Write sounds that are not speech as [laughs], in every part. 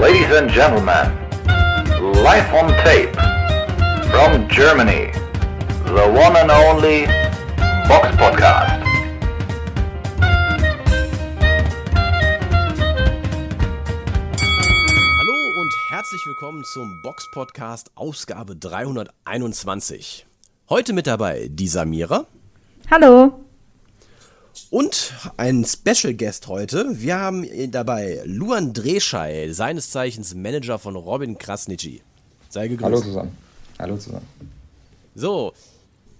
Ladies and gentlemen, live on tape from Germany, the one and only Box Podcast. Hallo und herzlich willkommen zum Box Podcast Ausgabe 321. Heute mit dabei die Samira. Hallo. Und ein Special Guest heute. Wir haben dabei Luan Dreschei, seines Zeichens Manager von Robin Krasnitschi. Sei gegrüßt. Hallo zusammen. Hallo zusammen. So,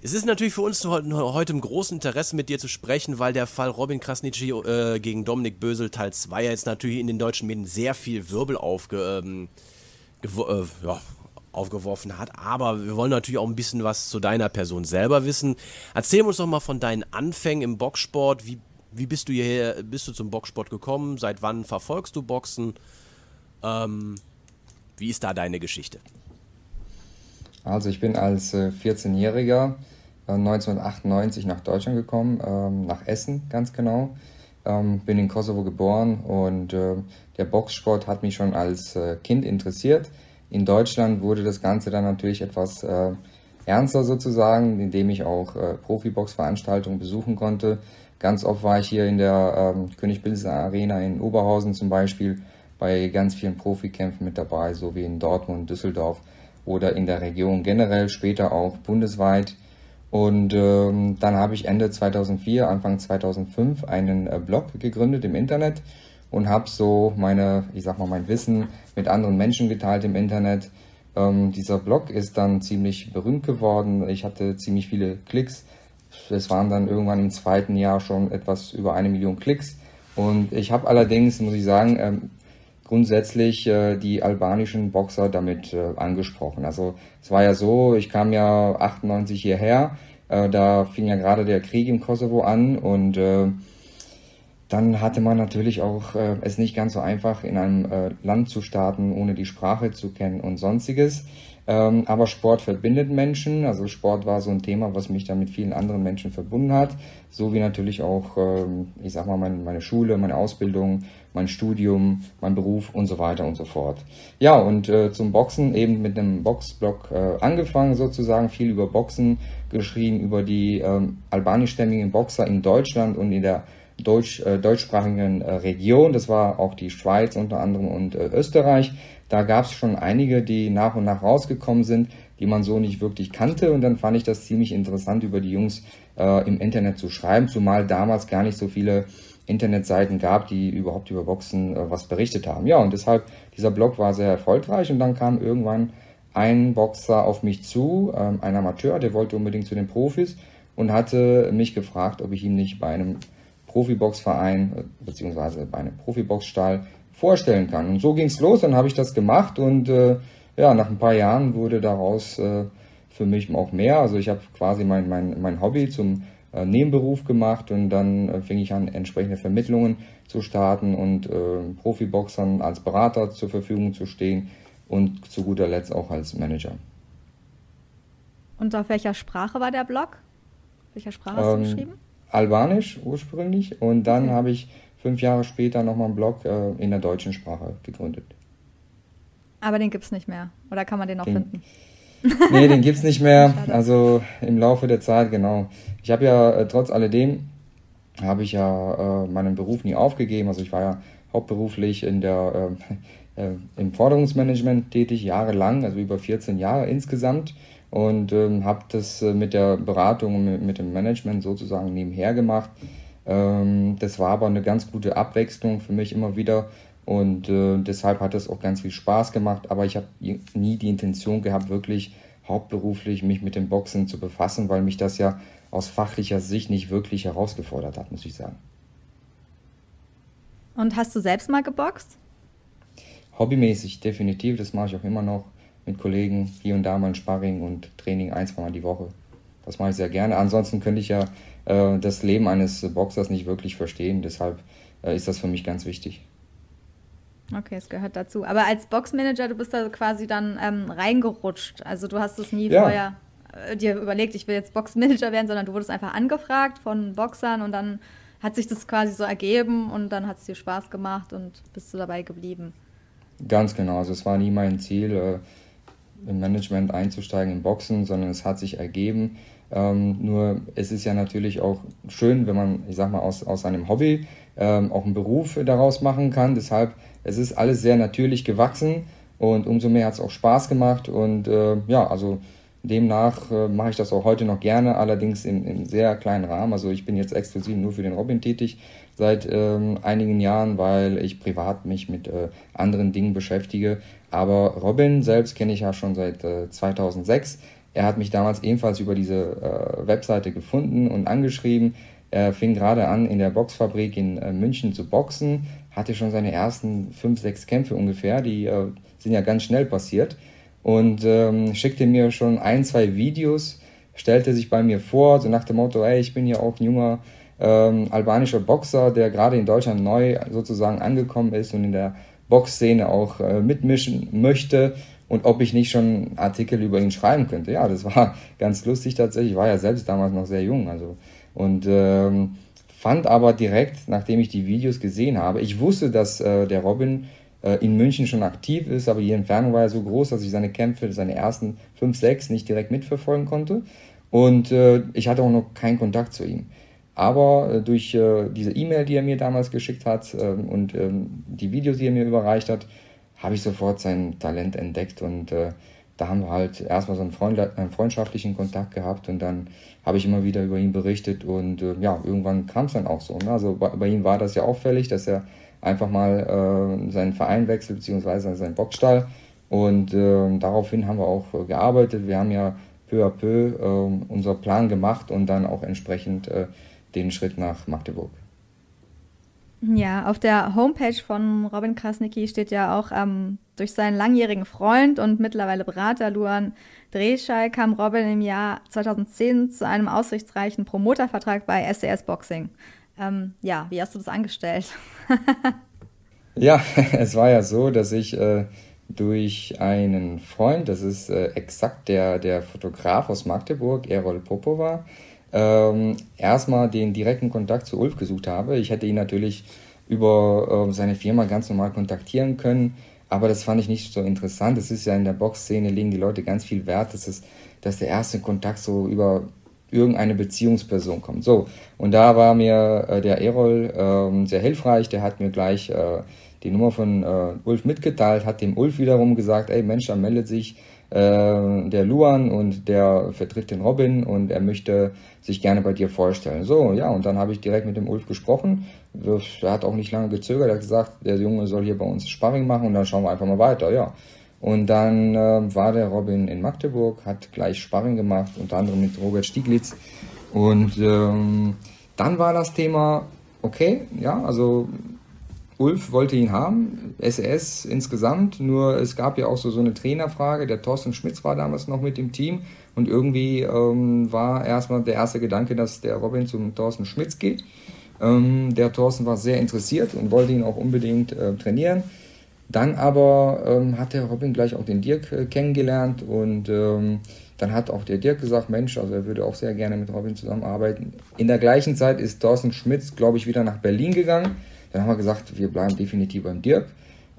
es ist natürlich für uns heute im großen Interesse mit dir zu sprechen, weil der Fall Robin Krasnitschi äh, gegen Dominik Bösel Teil 2 ja jetzt natürlich in den deutschen Medien sehr viel Wirbel aufge, ähm, äh, ja, aufgeworfen hat. Aber wir wollen natürlich auch ein bisschen was zu deiner Person selber wissen. Erzähl uns doch mal von deinen Anfängen im Boxsport. Wie, wie bist du hierher, bist du zum Boxsport gekommen? Seit wann verfolgst du Boxen? Ähm, wie ist da deine Geschichte? Also ich bin als 14-Jähriger äh, 1998 nach Deutschland gekommen, ähm, nach Essen ganz genau. Ähm, bin in Kosovo geboren und äh, der Boxsport hat mich schon als äh, Kind interessiert. In Deutschland wurde das Ganze dann natürlich etwas äh, ernster sozusagen, indem ich auch äh, Profibox-Veranstaltungen besuchen konnte. Ganz oft war ich hier in der ähm, König Bilsen Arena in Oberhausen zum Beispiel bei ganz vielen Profikämpfen mit dabei, so wie in Dortmund, Düsseldorf oder in der Region generell, später auch bundesweit. Und ähm, dann habe ich Ende 2004, Anfang 2005 einen äh, Blog gegründet im Internet und habe so meine, ich sag mal, mein Wissen mit anderen Menschen geteilt im Internet. Ähm, dieser Blog ist dann ziemlich berühmt geworden. Ich hatte ziemlich viele Klicks. Es waren dann irgendwann im zweiten Jahr schon etwas über eine Million Klicks. Und ich habe allerdings, muss ich sagen, ähm, grundsätzlich äh, die albanischen Boxer damit äh, angesprochen. Also es war ja so, ich kam ja 98 hierher, äh, da fing ja gerade der Krieg im Kosovo an und äh, dann hatte man natürlich auch äh, es nicht ganz so einfach, in einem äh, Land zu starten, ohne die Sprache zu kennen und sonstiges. Ähm, aber Sport verbindet Menschen. Also Sport war so ein Thema, was mich dann mit vielen anderen Menschen verbunden hat. So wie natürlich auch, ähm, ich sag mal, mein, meine Schule, meine Ausbildung, mein Studium, mein Beruf und so weiter und so fort. Ja, und äh, zum Boxen eben mit einem Boxblog äh, angefangen sozusagen, viel über Boxen geschrieben, über die ähm, albanischstämmigen Boxer in Deutschland und in der deutsch, äh, deutschsprachigen äh, Region. Das war auch die Schweiz unter anderem und äh, Österreich. Da gab es schon einige, die nach und nach rausgekommen sind, die man so nicht wirklich kannte. Und dann fand ich das ziemlich interessant, über die Jungs äh, im Internet zu schreiben, zumal damals gar nicht so viele Internetseiten gab, die überhaupt über Boxen äh, was berichtet haben. Ja, und deshalb, dieser Blog war sehr erfolgreich und dann kam irgendwann ein Boxer auf mich zu, ähm, ein Amateur, der wollte unbedingt zu den Profis und hatte mich gefragt, ob ich ihm nicht bei einem Profiboxverein äh, beziehungsweise bei einem Profiboxstall vorstellen kann. Und so ging es los, dann habe ich das gemacht und äh, ja, nach ein paar Jahren wurde daraus äh, für mich auch mehr. Also ich habe quasi mein, mein, mein Hobby zum äh, Nebenberuf gemacht und dann äh, fing ich an, entsprechende Vermittlungen zu starten und äh, Profiboxern als Berater zur Verfügung zu stehen und zu guter Letzt auch als Manager. Und auf welcher Sprache war der Blog? Welcher Sprache hast ähm, du geschrieben? Albanisch ursprünglich und dann okay. habe ich fünf Jahre später nochmal einen Blog äh, in der deutschen Sprache gegründet. Aber den gibt es nicht mehr. Oder kann man den noch den, finden? [laughs] nee, den gibt es nicht mehr. Also im Laufe der Zeit, genau. Ich habe ja äh, trotz alledem, habe ich ja äh, meinen Beruf nie aufgegeben. Also ich war ja hauptberuflich in der, äh, [laughs] äh im Forderungsmanagement tätig, jahrelang, also über 14 Jahre insgesamt und ähm, habe das äh, mit der Beratung und mit, mit, dem Management sozusagen nebenher gemacht. Ähm, das war aber eine ganz gute Abwechslung für mich immer wieder und äh, deshalb hat es auch ganz viel Spaß gemacht. Aber ich habe nie die Intention gehabt, wirklich hauptberuflich mich mit dem Boxen zu befassen, weil mich das ja aus fachlicher Sicht nicht wirklich herausgefordert hat, muss ich sagen. Und hast du selbst mal geboxt? Hobbymäßig, definitiv. Das mache ich auch immer noch mit Kollegen hier und da mal ein Sparring und Training ein, zwei Mal die Woche. Das mache ich sehr gerne. Ansonsten könnte ich ja äh, das Leben eines Boxers nicht wirklich verstehen. Deshalb äh, ist das für mich ganz wichtig. Okay, es gehört dazu. Aber als Boxmanager, du bist da quasi dann ähm, reingerutscht. Also du hast es nie ja. vorher äh, dir überlegt, ich will jetzt Boxmanager werden, sondern du wurdest einfach angefragt von Boxern und dann hat sich das quasi so ergeben und dann hat es dir Spaß gemacht und bist du dabei geblieben. Ganz genau. Also es war nie mein Ziel, äh, im Management einzusteigen im Boxen, sondern es hat sich ergeben. Ähm, nur es ist ja natürlich auch schön, wenn man, ich sag mal, aus, aus einem Hobby ähm, auch einen Beruf daraus machen kann. Deshalb, es ist alles sehr natürlich gewachsen und umso mehr hat es auch Spaß gemacht. Und äh, ja, also demnach äh, mache ich das auch heute noch gerne, allerdings im, im sehr kleinen Rahmen. Also ich bin jetzt exklusiv nur für den Robin tätig seit ähm, einigen Jahren, weil ich privat mich mit äh, anderen Dingen beschäftige. Aber Robin selbst kenne ich ja schon seit äh, 2006. Er hat mich damals ebenfalls über diese äh, Webseite gefunden und angeschrieben. Er fing gerade an, in der Boxfabrik in äh, München zu boxen, hatte schon seine ersten fünf, sechs Kämpfe ungefähr, die äh, sind ja ganz schnell passiert und ähm, schickte mir schon ein, zwei Videos, stellte sich bei mir vor, so nach dem Motto, ey, ich bin ja auch ein junger ähm, albanischer Boxer, der gerade in Deutschland neu sozusagen angekommen ist und in der Boxszene auch äh, mitmischen möchte und ob ich nicht schon Artikel über ihn schreiben könnte. Ja, das war [laughs] ganz lustig tatsächlich. Ich war ja selbst damals noch sehr jung, also und ähm, fand aber direkt, nachdem ich die Videos gesehen habe, ich wusste, dass äh, der Robin äh, in München schon aktiv ist, aber die Entfernung war ja so groß, dass ich seine Kämpfe, seine ersten fünf, sechs nicht direkt mitverfolgen konnte. Und äh, ich hatte auch noch keinen Kontakt zu ihm. Aber äh, durch äh, diese E-Mail, die er mir damals geschickt hat ähm, und ähm, die Videos, die er mir überreicht hat, habe ich sofort sein Talent entdeckt und äh, da haben wir halt erstmal so einen, Freund, einen, freundschaftlichen Kontakt gehabt und dann habe ich immer wieder über ihn berichtet und äh, ja, irgendwann kam es dann auch so. Ne? Also bei, bei, ihm war das ja auffällig, dass er einfach mal äh, seinen Verein wechselt, beziehungsweise seinen Boxstall und äh, daraufhin haben wir auch gearbeitet. Wir haben ja peu à peu ähm, unser Plan gemacht und dann auch entsprechend äh, den Schritt nach Magdeburg. Ja, auf der Homepage von Robin Krasnicki steht ja auch, ähm, durch seinen langjährigen Freund und mittlerweile Berater Luan Dreschei kam Robin im Jahr 2010 zu einem aussichtsreichen Promotervertrag bei SES Boxing. Ähm, ja, wie hast du das angestellt? [laughs] ja, [laughs] es war ja so, dass ich äh, durch einen Freund, das ist äh, exakt der, der Fotograf aus Magdeburg, Errol Popova, ähm, erstmal den direkten Kontakt zu Ulf gesucht habe. Ich hätte ihn natürlich über äh, seine Firma ganz normal kontaktieren können, aber das fand ich nicht so interessant. Es ist ja in der Boxszene legen die Leute ganz viel Wert, dass, es, dass der erste Kontakt so über irgendeine Beziehungsperson kommt. So, und da war mir äh, der Erol äh, sehr hilfreich. Der hat mir gleich äh, die Nummer von äh, Ulf mitgeteilt, hat dem Ulf wiederum gesagt, ey Mensch, da meldet sich der Luan und der vertritt den Robin und er möchte sich gerne bei dir vorstellen. So, ja, und dann habe ich direkt mit dem Ulf gesprochen. Er hat auch nicht lange gezögert, er hat gesagt, der Junge soll hier bei uns Sparring machen und dann schauen wir einfach mal weiter, ja. Und dann äh, war der Robin in Magdeburg, hat gleich Sparring gemacht, unter anderem mit Robert Stieglitz. Und ähm, dann war das Thema, okay, ja, also Ulf wollte ihn haben, SES insgesamt, nur es gab ja auch so, so eine Trainerfrage. Der Thorsten Schmitz war damals noch mit im Team und irgendwie ähm, war erstmal der erste Gedanke, dass der Robin zum Thorsten Schmitz geht. Ähm, der Thorsten war sehr interessiert und wollte ihn auch unbedingt äh, trainieren. Dann aber ähm, hat der Robin gleich auch den Dirk äh, kennengelernt und ähm, dann hat auch der Dirk gesagt, Mensch, also er würde auch sehr gerne mit Robin zusammenarbeiten. In der gleichen Zeit ist Thorsten Schmitz, glaube ich, wieder nach Berlin gegangen dann haben wir gesagt, wir bleiben definitiv beim Dirk.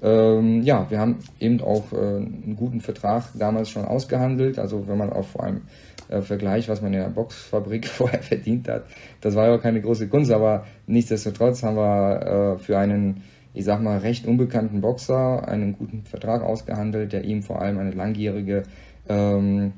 Ähm, ja, wir haben eben auch äh, einen guten Vertrag damals schon ausgehandelt. Also wenn man auch vor allem äh, vergleicht, was man in der Boxfabrik [laughs] vorher verdient hat, das war ja auch keine große Kunst, aber nichtsdestotrotz haben wir äh, für einen, ich sag mal, recht unbekannten Boxer einen guten Vertrag ausgehandelt, der ihm vor allem eine langjährige ähm,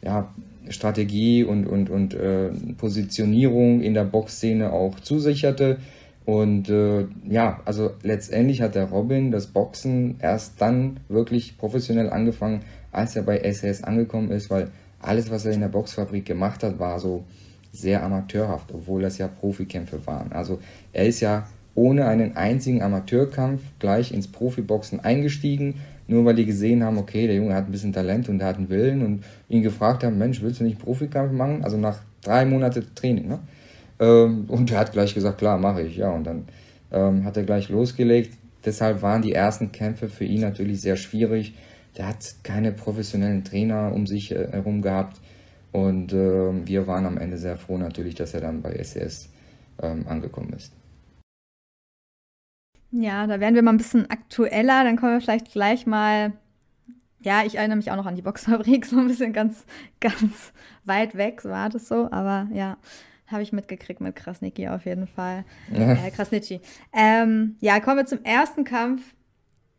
ja, Strategie und, und, und äh, Positionierung in der Boxszene auch zusicherte. Und äh, ja, also letztendlich hat der Robin das Boxen erst dann wirklich professionell angefangen, als er bei SS angekommen ist, weil alles, was er in der Boxfabrik gemacht hat, war so sehr amateurhaft, obwohl das ja Profikämpfe waren. Also er ist ja ohne einen einzigen Amateurkampf gleich ins Profiboxen eingestiegen, nur weil die gesehen haben, okay, der Junge hat ein bisschen Talent und der hat einen Willen und ihn gefragt haben, Mensch, willst du nicht Profikampf machen? Also nach drei Monaten Training, ne? Ähm, und er hat gleich gesagt, klar, mache ich. Ja, und dann ähm, hat er gleich losgelegt. Deshalb waren die ersten Kämpfe für ihn natürlich sehr schwierig. Der hat keine professionellen Trainer um sich äh, herum gehabt. Und äh, wir waren am Ende sehr froh natürlich, dass er dann bei SES ähm, angekommen ist. Ja, da werden wir mal ein bisschen aktueller. Dann kommen wir vielleicht gleich mal. Ja, ich erinnere mich auch noch an die Boxfabrik, [laughs] so ein bisschen ganz, ganz weit weg, so war das so. Aber ja, habe ich mitgekriegt mit Krasniki auf jeden Fall. Ja. Äh, Krasnitschi. Ähm, ja, kommen wir zum ersten Kampf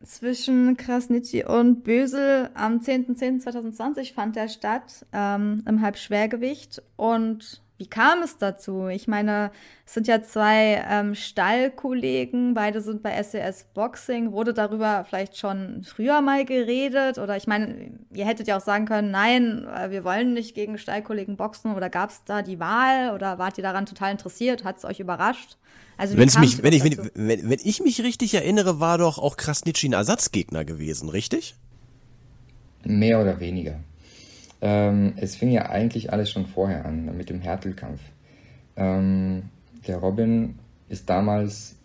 zwischen Krasnitschi und Bösel. Am 10.10.2020 fand der statt ähm, im Halbschwergewicht. Und wie kam es dazu? Ich meine, es sind ja zwei ähm, Stallkollegen, beide sind bei SES Boxing. Wurde darüber vielleicht schon früher mal geredet? Oder ich meine, ihr hättet ja auch sagen können, nein, äh, wir wollen nicht gegen Stallkollegen boxen. Oder gab es da die Wahl? Oder wart ihr daran total interessiert? Hat es euch überrascht? Also Wenn's mich, wenn, ich, wenn, wenn, wenn, ich mich richtig erinnere, war doch auch Krasnitschi ein Ersatzgegner gewesen, richtig? Mehr oder weniger. Ähm, es fing ja eigentlich alles schon vorher an mit dem Härtelkampf. Ähm, der Robin ist damals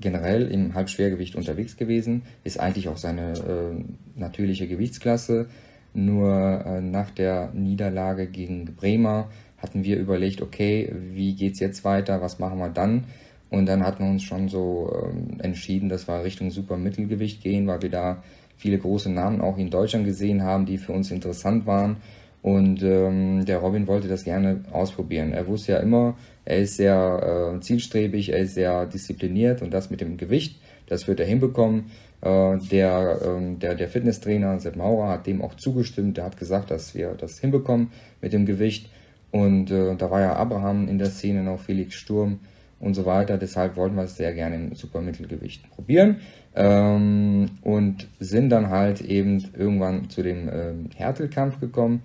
generell im Halbschwergewicht unterwegs gewesen, ist eigentlich auch seine äh, natürliche Gewichtsklasse. Nur äh, nach der Niederlage gegen Bremer hatten wir überlegt, okay, wie geht's jetzt weiter, was machen wir dann? Und dann hatten wir uns schon so ähm, entschieden, dass wir Richtung Supermittelgewicht gehen, weil wir da viele große Namen auch in Deutschland gesehen haben, die für uns interessant waren. Und ähm, der Robin wollte das gerne ausprobieren. Er wusste ja immer, er ist sehr äh, zielstrebig, er ist sehr diszipliniert und das mit dem Gewicht, das wird er hinbekommen. Äh, der, äh, der, der Fitnesstrainer Sepp Maurer hat dem auch zugestimmt. Der hat gesagt, dass wir das hinbekommen mit dem Gewicht. Und äh, da war ja Abraham in der Szene noch, Felix Sturm und so weiter. Deshalb wollten wir es sehr gerne im Supermittelgewicht probieren ähm, und sind dann halt eben irgendwann zu dem ähm, Härtelkampf gekommen.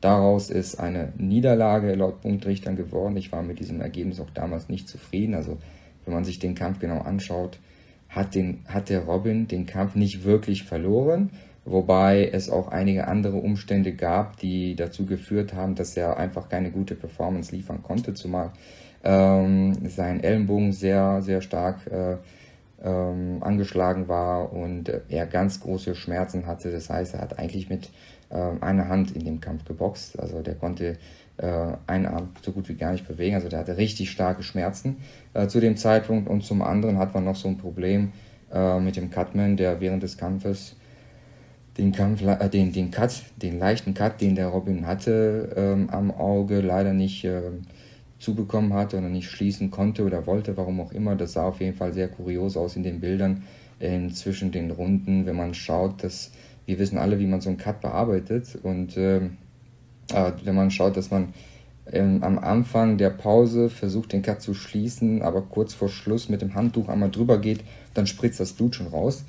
Daraus ist eine Niederlage laut Punktrichtern geworden. Ich war mit diesem Ergebnis auch damals nicht zufrieden. Also wenn man sich den Kampf genau anschaut, hat, den, hat der Robin den Kampf nicht wirklich verloren, wobei es auch einige andere Umstände gab, die dazu geführt haben, dass er einfach keine gute Performance liefern konnte, zumal ähm, sein Ellenbogen sehr, sehr stark äh, ähm, angeschlagen war und er ganz große Schmerzen hatte. Das heißt, er hat eigentlich mit äh, einer Hand in dem Kampf geboxt. Also der konnte äh, einen Arm so gut wie gar nicht bewegen. Also der hatte richtig starke Schmerzen äh, zu dem Zeitpunkt. Und zum anderen hat man noch so ein Problem äh, mit dem Cutman, der während des Kampfes den, Kampf, äh, den, den Cut, den leichten Cut, den der Robin hatte, ähm, am Auge leider nicht ähm, zubekommen hatte oder nicht schließen konnte oder wollte, warum auch immer. Das sah auf jeden Fall sehr kurios aus in den Bildern äh, zwischen den Runden, wenn man schaut, dass wir wissen alle, wie man so einen Cut bearbeitet und äh, wenn man schaut, dass man ähm, am Anfang der Pause versucht, den Cut zu schließen, aber kurz vor Schluss mit dem Handtuch einmal drüber geht, dann spritzt das Blut schon raus.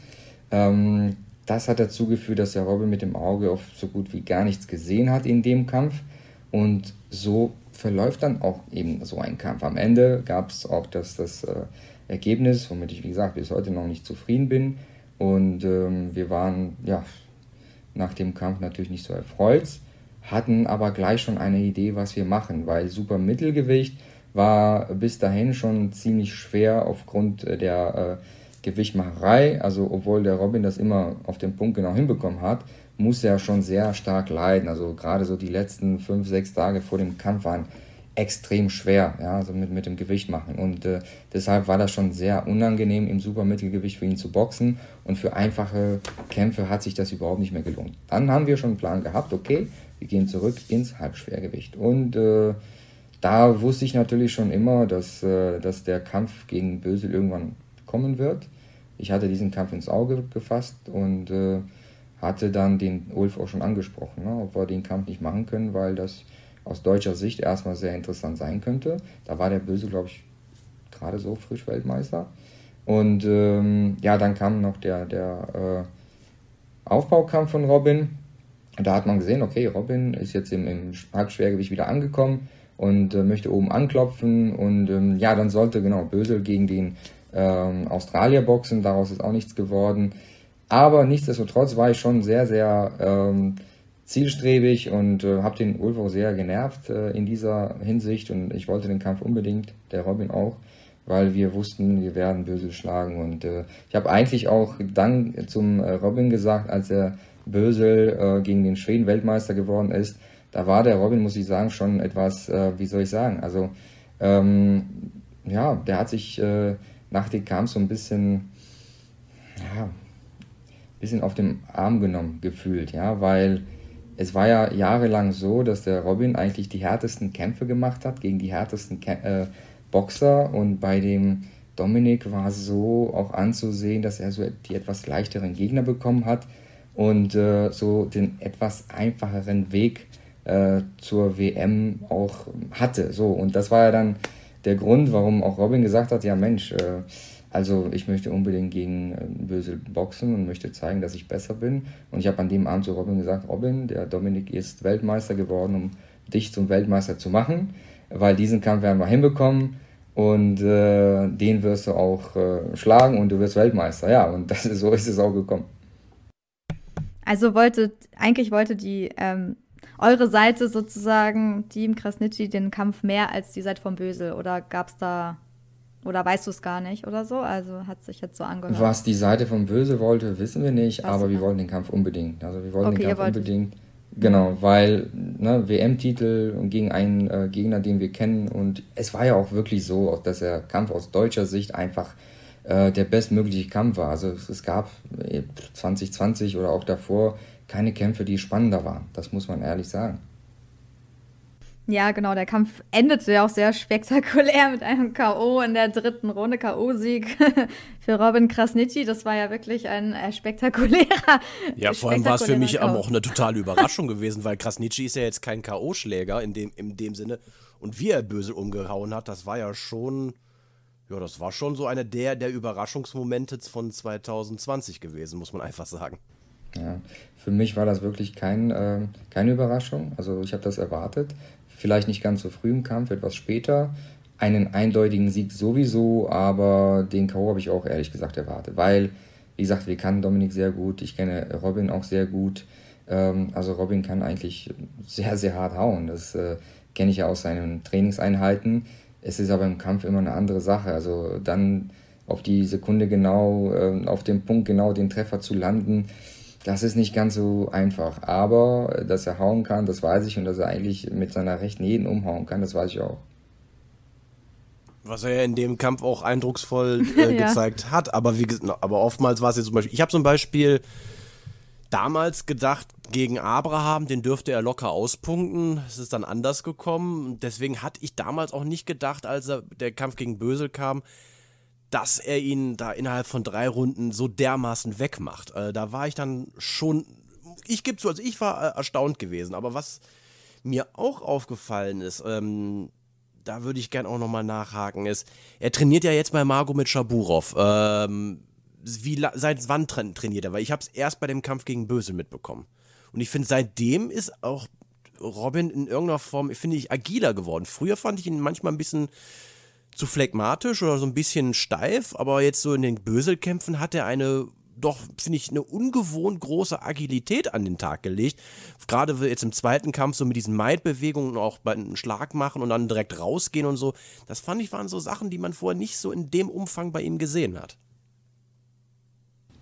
Ähm, das hat dazu geführt, dass der Robin mit dem Auge auf so gut wie gar nichts gesehen hat in dem Kampf und so verläuft dann auch eben so ein Kampf. Am Ende gab es auch das, das äh, Ergebnis, womit ich, wie gesagt, bis heute noch nicht zufrieden bin. Und ähm, wir waren ja nach dem Kampf natürlich nicht so erfreut, hatten aber gleich schon eine Idee, was wir machen, weil super Mittelgewicht war bis dahin schon ziemlich schwer aufgrund äh, der äh, Gewichtmacherei. Also obwohl der Robin das immer auf den Punkt genau hinbekommen hat, muss er schon sehr stark leiden. Also gerade so die letzten fünf, sechs Tage vor dem Kampf waren extrem schwer, ja, also mit, mit dem Gewicht machen. Und äh, deshalb war das schon sehr unangenehm, im Supermittelgewicht für ihn zu boxen. Und für einfache Kämpfe hat sich das überhaupt nicht mehr gelohnt. Dann haben wir schon einen Plan gehabt, okay, wir gehen zurück ins Halbschwergewicht. Und äh, da wusste ich natürlich schon immer, dass, äh, dass der Kampf gegen Bösel irgendwann kommen wird. Ich hatte diesen Kampf ins Auge gefasst und äh, hatte dann den Ulf auch schon angesprochen, ne, ob wir den Kampf nicht machen können, weil das aus deutscher Sicht erstmal sehr interessant sein könnte. Da war der Böse, glaube ich, gerade so frisch Weltmeister. Und ähm, ja, dann kam noch der, der äh, Aufbaukampf von Robin. Da hat man gesehen, okay, Robin ist jetzt im, im Halbschwergewicht wieder angekommen und äh, möchte oben anklopfen. Und ähm, ja, dann sollte genau Bösel gegen den ähm, Australier boxen. Daraus ist auch nichts geworden. Aber nichtsdestotrotz war ich schon sehr, sehr ähm, zielstrebig und äh, habe den auch sehr genervt äh, in dieser Hinsicht. Und ich wollte den Kampf unbedingt, der Robin auch, weil wir wussten, wir werden Bösel schlagen. Und äh, ich habe eigentlich auch dann zum äh, Robin gesagt, als er Bösel äh, gegen den Schweden Weltmeister geworden ist, da war der Robin, muss ich sagen, schon etwas, äh, wie soll ich sagen, also ähm, ja, der hat sich nach dem Kampf so ein bisschen ja, bisschen auf dem Arm genommen gefühlt, ja, weil es war ja jahrelang so, dass der Robin eigentlich die härtesten Kämpfe gemacht hat gegen die härtesten Kä äh, Boxer und bei dem Dominik war so auch anzusehen, dass er so die etwas leichteren Gegner bekommen hat und äh, so den etwas einfacheren Weg äh, zur WM auch hatte. So, und das war ja dann der Grund, warum auch Robin gesagt hat, ja Mensch, äh, also ich möchte unbedingt gegen äh, Bösel boxen und möchte zeigen, dass ich besser bin. Und ich habe an dem Abend zu Robin gesagt, Robin, der Dominik ist Weltmeister geworden, um dich zum Weltmeister zu machen, weil diesen Kampf werden wir hinbekommen und äh, den wirst du auch äh, schlagen und du wirst Weltmeister. Ja, und das, so ist es auch gekommen. Also wollte, eigentlich wollte die ähm, eure Seite sozusagen, Team Krasnitschi, den Kampf mehr als die Seite von Bösel oder gab es da oder weißt du es gar nicht oder so? Also hat sich jetzt so angehört. Was die Seite von Böse wollte, wissen wir nicht, Was aber wir wollten den Kampf unbedingt. Also wir wollten okay, den Kampf unbedingt. Genau, weil ne, WM-Titel und gegen einen äh, Gegner, den wir kennen. Und es war ja auch wirklich so, auch dass der Kampf aus deutscher Sicht einfach äh, der bestmögliche Kampf war. Also es gab 2020 äh, oder auch davor keine Kämpfe, die spannender waren. Das muss man ehrlich sagen. Ja, genau, der Kampf endete ja auch sehr spektakulär mit einem K.O. in der dritten Runde, K.O.-Sieg [laughs] für Robin Krasnitschi. Das war ja wirklich ein äh, spektakulärer. Ja, vor allem war es für mich auch eine totale [laughs] Überraschung gewesen, weil Krasnitschi ist ja jetzt kein K.O.-Schläger in dem, in dem Sinne. Und wie er böse umgehauen hat, das war ja schon, ja, das war schon so einer der, der Überraschungsmomente von 2020 gewesen, muss man einfach sagen. Ja, für mich war das wirklich kein, äh, keine Überraschung. Also ich habe das erwartet. Vielleicht nicht ganz so früh im Kampf, etwas später. Einen eindeutigen Sieg sowieso, aber den K.O. habe ich auch ehrlich gesagt erwartet. Weil, wie gesagt, wir kennen Dominik sehr gut, ich kenne Robin auch sehr gut. Ähm, also Robin kann eigentlich sehr, sehr hart hauen. Das äh, kenne ich ja aus seinen Trainingseinheiten. Es ist aber im Kampf immer eine andere Sache. Also dann auf die Sekunde genau, äh, auf den Punkt genau den Treffer zu landen, das ist nicht ganz so einfach. Aber dass er hauen kann, das weiß ich. Und dass er eigentlich mit seiner rechten jeden umhauen kann, das weiß ich auch. Was er ja in dem Kampf auch eindrucksvoll [laughs] äh, ja. gezeigt hat. Aber, wie, aber oftmals war es jetzt zum Beispiel. Ich habe zum Beispiel damals gedacht, gegen Abraham, den dürfte er locker auspunkten. Es ist dann anders gekommen. Deswegen hatte ich damals auch nicht gedacht, als er, der Kampf gegen Bösel kam, dass er ihn da innerhalb von drei Runden so dermaßen wegmacht. Äh, da war ich dann schon, ich gebe zu, also ich war äh, erstaunt gewesen. Aber was mir auch aufgefallen ist, ähm, da würde ich gern auch nochmal nachhaken, ist, er trainiert ja jetzt bei Margot mit Schaburov. Ähm, wie, seit wann tra trainiert er? Weil ich habe es erst bei dem Kampf gegen Bösel mitbekommen. Und ich finde, seitdem ist auch Robin in irgendeiner Form, finde ich, agiler geworden. Früher fand ich ihn manchmal ein bisschen zu phlegmatisch oder so ein bisschen steif, aber jetzt so in den Böselkämpfen hat er eine doch, finde ich, eine ungewohnt große Agilität an den Tag gelegt. Gerade jetzt im zweiten Kampf so mit diesen Maid-Bewegungen auch bei einem Schlag machen und dann direkt rausgehen und so. Das fand ich waren so Sachen, die man vorher nicht so in dem Umfang bei ihm gesehen hat.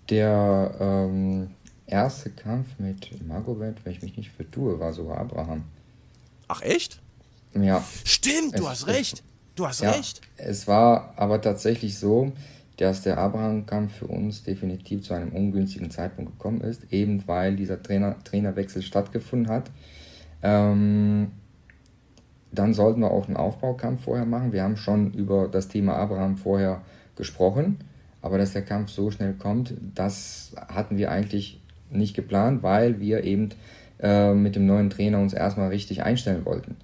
Der ähm, erste Kampf mit Magomed, wenn ich mich nicht vertue, war sogar Abraham. Ach echt? Ja. Stimmt, du hast recht. Du hast ja, recht. Es war aber tatsächlich so, dass der Abraham-Kampf für uns definitiv zu einem ungünstigen Zeitpunkt gekommen ist, eben weil dieser Trainer, Trainerwechsel stattgefunden hat. Ähm, dann sollten wir auch einen Aufbaukampf vorher machen. Wir haben schon über das Thema Abraham vorher gesprochen, aber dass der Kampf so schnell kommt, das hatten wir eigentlich nicht geplant, weil wir eben äh, mit dem neuen Trainer uns erstmal richtig einstellen wollten.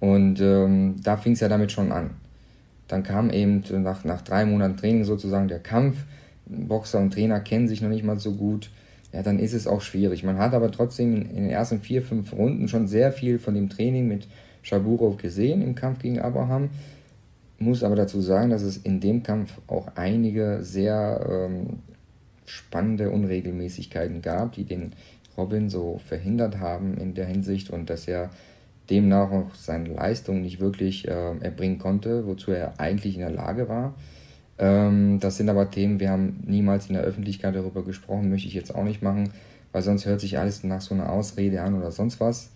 Und ähm, da fing es ja damit schon an. Dann kam eben nach, nach drei Monaten Training sozusagen der Kampf. Boxer und Trainer kennen sich noch nicht mal so gut. Ja, dann ist es auch schwierig. Man hat aber trotzdem in, in den ersten vier, fünf Runden schon sehr viel von dem Training mit Shaburov gesehen im Kampf gegen Abraham. Muss aber dazu sagen, dass es in dem Kampf auch einige sehr ähm, spannende Unregelmäßigkeiten gab, die den Robin so verhindert haben in der Hinsicht und dass er demnach auch seine Leistung nicht wirklich äh, erbringen konnte, wozu er eigentlich in der Lage war. Ähm, das sind aber Themen, wir haben niemals in der Öffentlichkeit darüber gesprochen, möchte ich jetzt auch nicht machen, weil sonst hört sich alles nach so einer Ausrede an oder sonst was.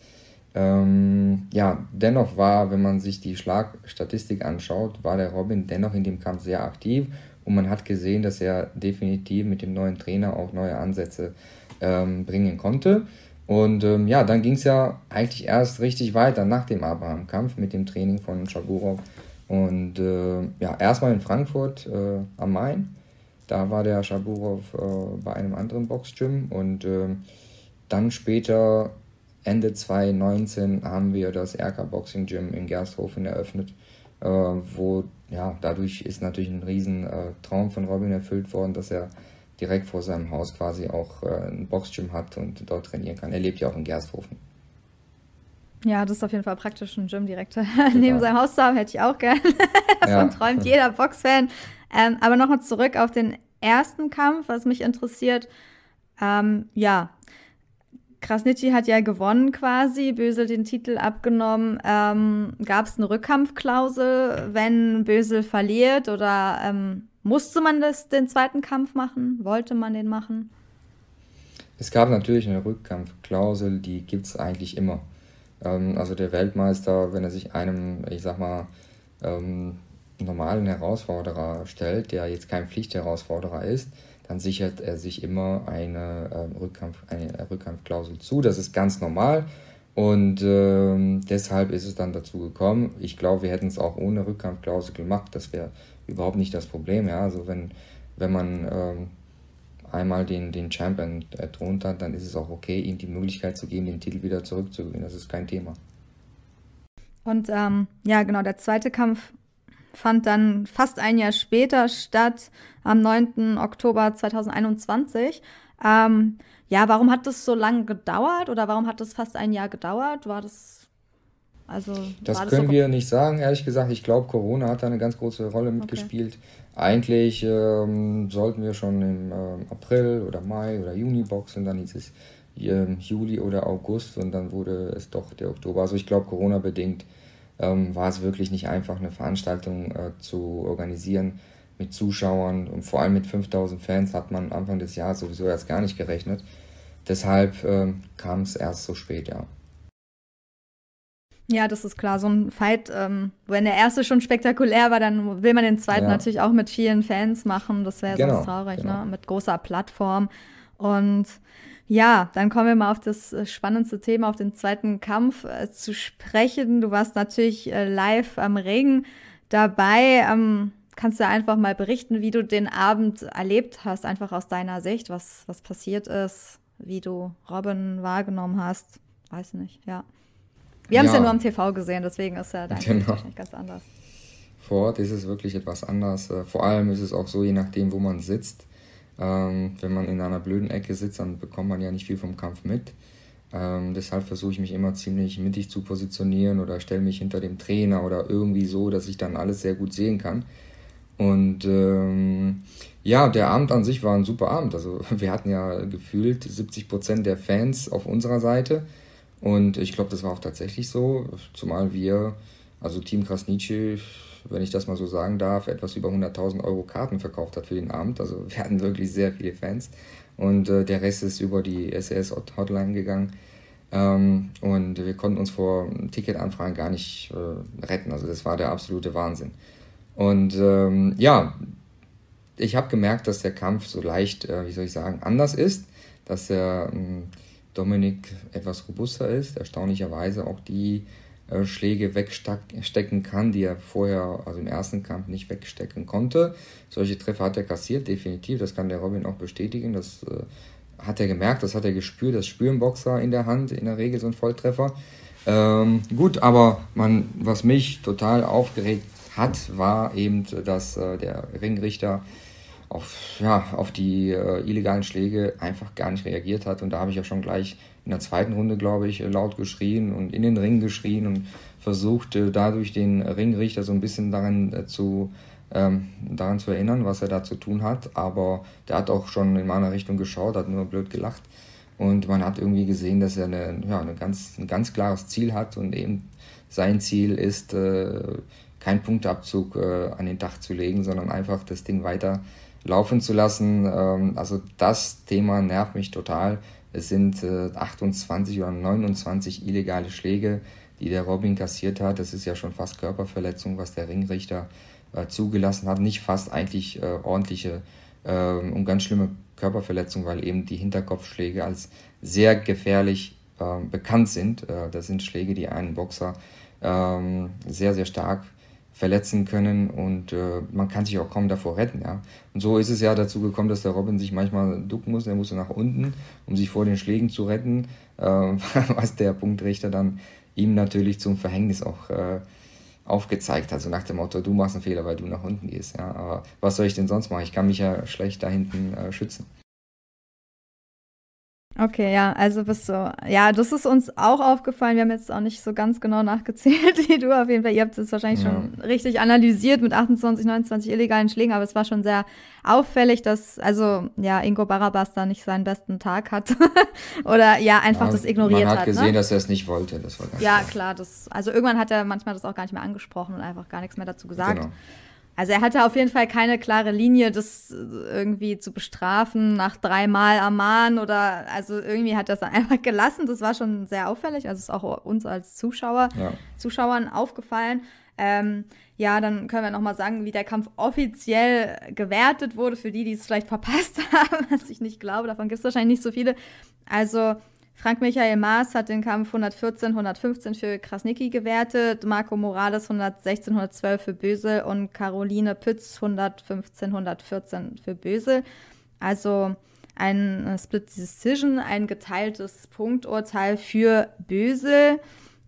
Ähm, ja, dennoch war, wenn man sich die Schlagstatistik anschaut, war der Robin dennoch in dem Kampf sehr aktiv Und man hat gesehen, dass er definitiv mit dem neuen Trainer auch neue Ansätze ähm, bringen konnte. Und ähm, ja, dann ging es ja eigentlich erst richtig weiter nach dem Abraham-Kampf mit dem Training von Shaburov. Und äh, ja, erstmal in Frankfurt äh, am Main. Da war der Shaburov äh, bei einem anderen Boxgym. Und ähm, dann später, Ende 2019, haben wir das RK Boxing Gym in Gersthofen eröffnet. Äh, wo, ja, dadurch ist natürlich ein riesen äh, Traum von Robin erfüllt worden, dass er direkt vor seinem Haus quasi auch äh, ein Boxgym hat und dort trainieren kann. Er lebt ja auch in Gersthofen. Ja, das ist auf jeden Fall praktisch, ein Gym direkt [laughs] neben seinem Haus zu haben, hätte ich auch gerne. [laughs] Davon ja. träumt jeder Boxfan. Ähm, aber nochmal zurück auf den ersten Kampf, was mich interessiert. Ähm, ja, Krasnitschi hat ja gewonnen quasi, Bösel den Titel abgenommen. Ähm, Gab es eine Rückkampfklausel, wenn Bösel verliert oder ähm, musste man das, den zweiten Kampf machen? Wollte man den machen? Es gab natürlich eine Rückkampfklausel, die gibt es eigentlich immer. Ähm, also der Weltmeister, wenn er sich einem, ich sag mal, ähm, normalen Herausforderer stellt, der jetzt kein Pflichtherausforderer ist, dann sichert er sich immer eine, äh, Rückkampf, eine Rückkampfklausel zu. Das ist ganz normal und ähm, deshalb ist es dann dazu gekommen. Ich glaube, wir hätten es auch ohne Rückkampfklausel gemacht. Das wäre überhaupt nicht das Problem. Ja? Also wenn, wenn man ähm, einmal den, den Champion erthront hat, dann ist es auch okay, ihm die Möglichkeit zu geben, den Titel wieder zurückzugewinnen. Das ist kein Thema. Und ähm, ja, genau, der zweite Kampf fand dann fast ein Jahr später statt, am 9. Oktober 2021. Ähm, ja, warum hat das so lange gedauert oder warum hat das fast ein Jahr gedauert? War das also das können so wir nicht sagen, ehrlich gesagt. Ich glaube, Corona hat da eine ganz große Rolle mitgespielt. Okay. Eigentlich ähm, sollten wir schon im ähm, April oder Mai oder Juni boxen, dann hieß es ähm, Juli oder August und dann wurde es doch der Oktober. Also ich glaube, Corona-bedingt ähm, war es wirklich nicht einfach, eine Veranstaltung äh, zu organisieren mit Zuschauern und vor allem mit 5000 Fans hat man Anfang des Jahres sowieso erst gar nicht gerechnet. Deshalb ähm, kam es erst so spät, ja. Ja, das ist klar. So ein Fight, ähm, wenn der erste schon spektakulär war, dann will man den zweiten ja. natürlich auch mit vielen Fans machen. Das wäre genau, sonst traurig, genau. ne? Mit großer Plattform. Und ja, dann kommen wir mal auf das äh, spannendste Thema, auf den zweiten Kampf äh, zu sprechen. Du warst natürlich äh, live am Regen dabei. Ähm, kannst du einfach mal berichten, wie du den Abend erlebt hast, einfach aus deiner Sicht, was, was passiert ist, wie du Robin wahrgenommen hast? Weiß nicht, ja. Wir haben es ja. ja nur am TV gesehen, deswegen ist ja dein genau. ganz anders. Vor Ort ist es wirklich etwas anders. Äh, vor allem ist es auch so, je nachdem, wo man sitzt. Ähm, wenn man in einer blöden Ecke sitzt, dann bekommt man ja nicht viel vom Kampf mit. Ähm, deshalb versuche ich mich immer ziemlich mittig zu positionieren oder stelle mich hinter dem Trainer oder irgendwie so, dass ich dann alles sehr gut sehen kann. Und ähm, ja, der Abend an sich war ein super Abend. Also [laughs] wir hatten ja gefühlt 70 Prozent der Fans auf unserer Seite. Und ich glaube, das war auch tatsächlich so, zumal wir, also Team Krasnitschi, wenn ich das mal so sagen darf, etwas über 100.000 Euro Karten verkauft hat für den Abend. Also [laughs] wir hatten wirklich sehr viele Fans und äh, der Rest ist über die SES-Hotline gegangen. Ähm, und wir konnten uns vor Ticketanfragen gar nicht äh, retten. Also das war der absolute Wahnsinn. Und ähm, ja, ich habe gemerkt, dass der Kampf so leicht, äh, wie soll ich sagen, anders ist, dass er ähm, Dominik etwas robuster ist, erstaunlicherweise auch die äh, Schläge wegstecken kann, die er vorher, also im ersten Kampf, nicht wegstecken konnte. Solche Treffer hat er kassiert, definitiv, das kann der Robin auch bestätigen. Das äh, hat er gemerkt, das hat er gespürt, das spüren Boxer in der Hand, in der Regel so ein Volltreffer. Ähm, gut, aber man, was mich total aufgeregt hat, war eben, dass äh, der Ringrichter auf, ja, auf die äh, illegalen Schläge einfach gar nicht reagiert hat. Und da habe ich ja schon gleich in der zweiten Runde, glaube ich, laut geschrien und in den Ring geschrien und versucht äh, dadurch den Ringrichter so ein bisschen daran äh, zu ähm, daran zu erinnern, was er da zu tun hat. Aber der hat auch schon in meiner Richtung geschaut, hat nur blöd gelacht. Und man hat irgendwie gesehen, dass er eine, ja, eine ganz, ein ganz klares Ziel hat und eben sein Ziel ist, äh, keinen Punktabzug äh, an den Dach zu legen, sondern einfach das Ding weiter laufen zu lassen. Ähm, also das Thema nervt mich total. Es sind äh, 28 oder 29 illegale Schläge, die der Robin kassiert hat. Das ist ja schon fast Körperverletzung, was der Ringrichter äh, zugelassen hat. Nicht fast eigentlich äh, ordentliche ähm, und ganz schlimme Körperverletzungen, weil eben die Hinterkopfschläge als sehr gefährlich äh, bekannt sind. Äh, das sind Schläge, die einen Boxer ähm, sehr, sehr stark verletzen können und äh, man kann sich auch kaum davor retten. Ja? Und so ist es ja dazu gekommen, dass der Robin sich manchmal ducken muss, er musste nach unten, um sich vor den Schlägen zu retten, äh, [laughs] was der Punktrichter dann ihm natürlich zum Verhängnis auch äh, aufgezeigt hat, so nach dem Motto, du machst einen Fehler, weil du nach unten gehst. Ja? Aber was soll ich denn sonst machen? Ich kann mich ja schlecht da hinten äh, schützen. Okay, ja, also bist du. Ja, das ist uns auch aufgefallen. Wir haben jetzt auch nicht so ganz genau nachgezählt [laughs] wie du auf jeden Fall. Ihr habt es wahrscheinlich ja. schon richtig analysiert mit 28, 29 illegalen Schlägen, aber es war schon sehr auffällig, dass, also, ja, Ingo Barabas da nicht seinen besten Tag hat. [laughs] Oder ja, einfach ja, das ignoriert hat. Man hat, hat gesehen, ne? dass er es nicht wollte. Das war ganz ja, klar. klar das, also irgendwann hat er manchmal das auch gar nicht mehr angesprochen und einfach gar nichts mehr dazu gesagt. Genau. Also er hatte auf jeden Fall keine klare Linie, das äh, irgendwie zu bestrafen nach dreimal ermahnen oder also irgendwie hat das dann [laughs] einfach gelassen. Das war schon sehr auffällig. Also ist auch uns als Zuschauer, ja. Zuschauern aufgefallen. Ähm, ja, dann können wir nochmal sagen, wie der Kampf offiziell gewertet wurde, für die, die es vielleicht verpasst [laughs] haben, was ich nicht glaube. Davon gibt es wahrscheinlich nicht so viele. Also Frank-Michael Maas hat den Kampf 114, 115 für Krasnicki gewertet, Marco Morales 116, 112 für Bösel und Caroline Pütz 115, 114 für Bösel. Also ein Split Decision, ein geteiltes Punkturteil für Bösel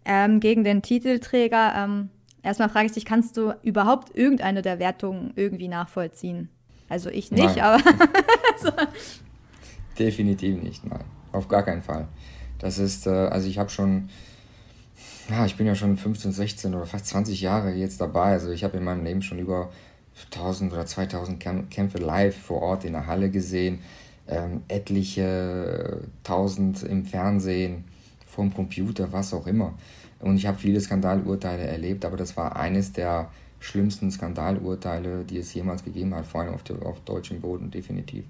ähm, gegen den Titelträger. Ähm, erstmal frage ich dich, kannst du überhaupt irgendeine der Wertungen irgendwie nachvollziehen? Also ich nicht, nein. aber. [laughs] [laughs] Definitiv nicht, nein. Auf gar keinen Fall. Das ist, äh, also ich habe schon, ja, ich bin ja schon 15, 16 oder fast 20 Jahre jetzt dabei. Also ich habe in meinem Leben schon über 1000 oder 2000 Kämpfe live vor Ort in der Halle gesehen, ähm, etliche 1000 im Fernsehen, vom Computer, was auch immer. Und ich habe viele Skandalurteile erlebt, aber das war eines der schlimmsten Skandalurteile, die es jemals gegeben hat, vor allem auf, auf deutschem Boden, definitiv.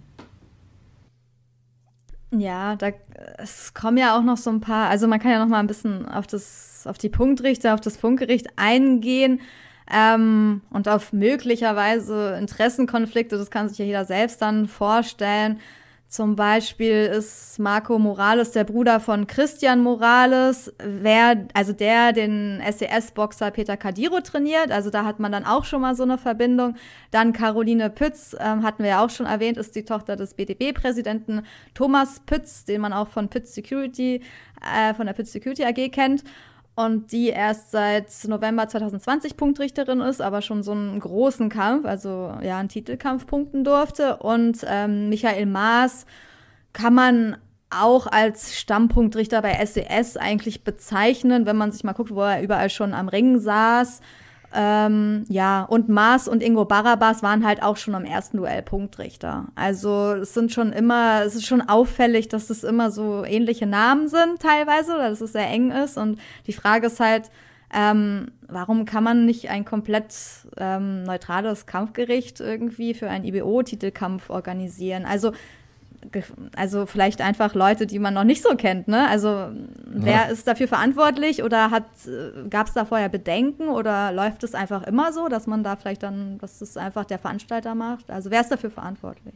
Ja, da es kommen ja auch noch so ein paar, also man kann ja noch mal ein bisschen auf das, auf die Punktrichter, auf das Funkgericht eingehen ähm, und auf möglicherweise Interessenkonflikte, das kann sich ja jeder selbst dann vorstellen. Zum Beispiel ist Marco Morales der Bruder von Christian Morales, wer, also der den SES-Boxer Peter Kadiro trainiert. Also da hat man dann auch schon mal so eine Verbindung. Dann Caroline Pütz, ähm, hatten wir ja auch schon erwähnt, ist die Tochter des BDB-Präsidenten Thomas Pütz, den man auch von Pütz Security, äh, von der Pütz Security AG kennt und die erst seit November 2020 Punktrichterin ist, aber schon so einen großen Kampf, also ja, einen Titelkampf punkten durfte. Und ähm, Michael Maas kann man auch als Stammpunktrichter bei SES e eigentlich bezeichnen, wenn man sich mal guckt, wo er überall schon am Ring saß. Ähm, ja, und Mars und Ingo Barabas waren halt auch schon am ersten Duell Punktrichter. Also es sind schon immer, es ist schon auffällig, dass es immer so ähnliche Namen sind teilweise oder dass es sehr eng ist. Und die Frage ist halt, ähm, warum kann man nicht ein komplett ähm, neutrales Kampfgericht irgendwie für einen IBO-Titelkampf organisieren? Also also vielleicht einfach Leute, die man noch nicht so kennt, ne? Also wer ja. ist dafür verantwortlich oder hat äh, gab es da vorher Bedenken oder läuft es einfach immer so, dass man da vielleicht dann, dass es einfach der Veranstalter macht? Also wer ist dafür verantwortlich?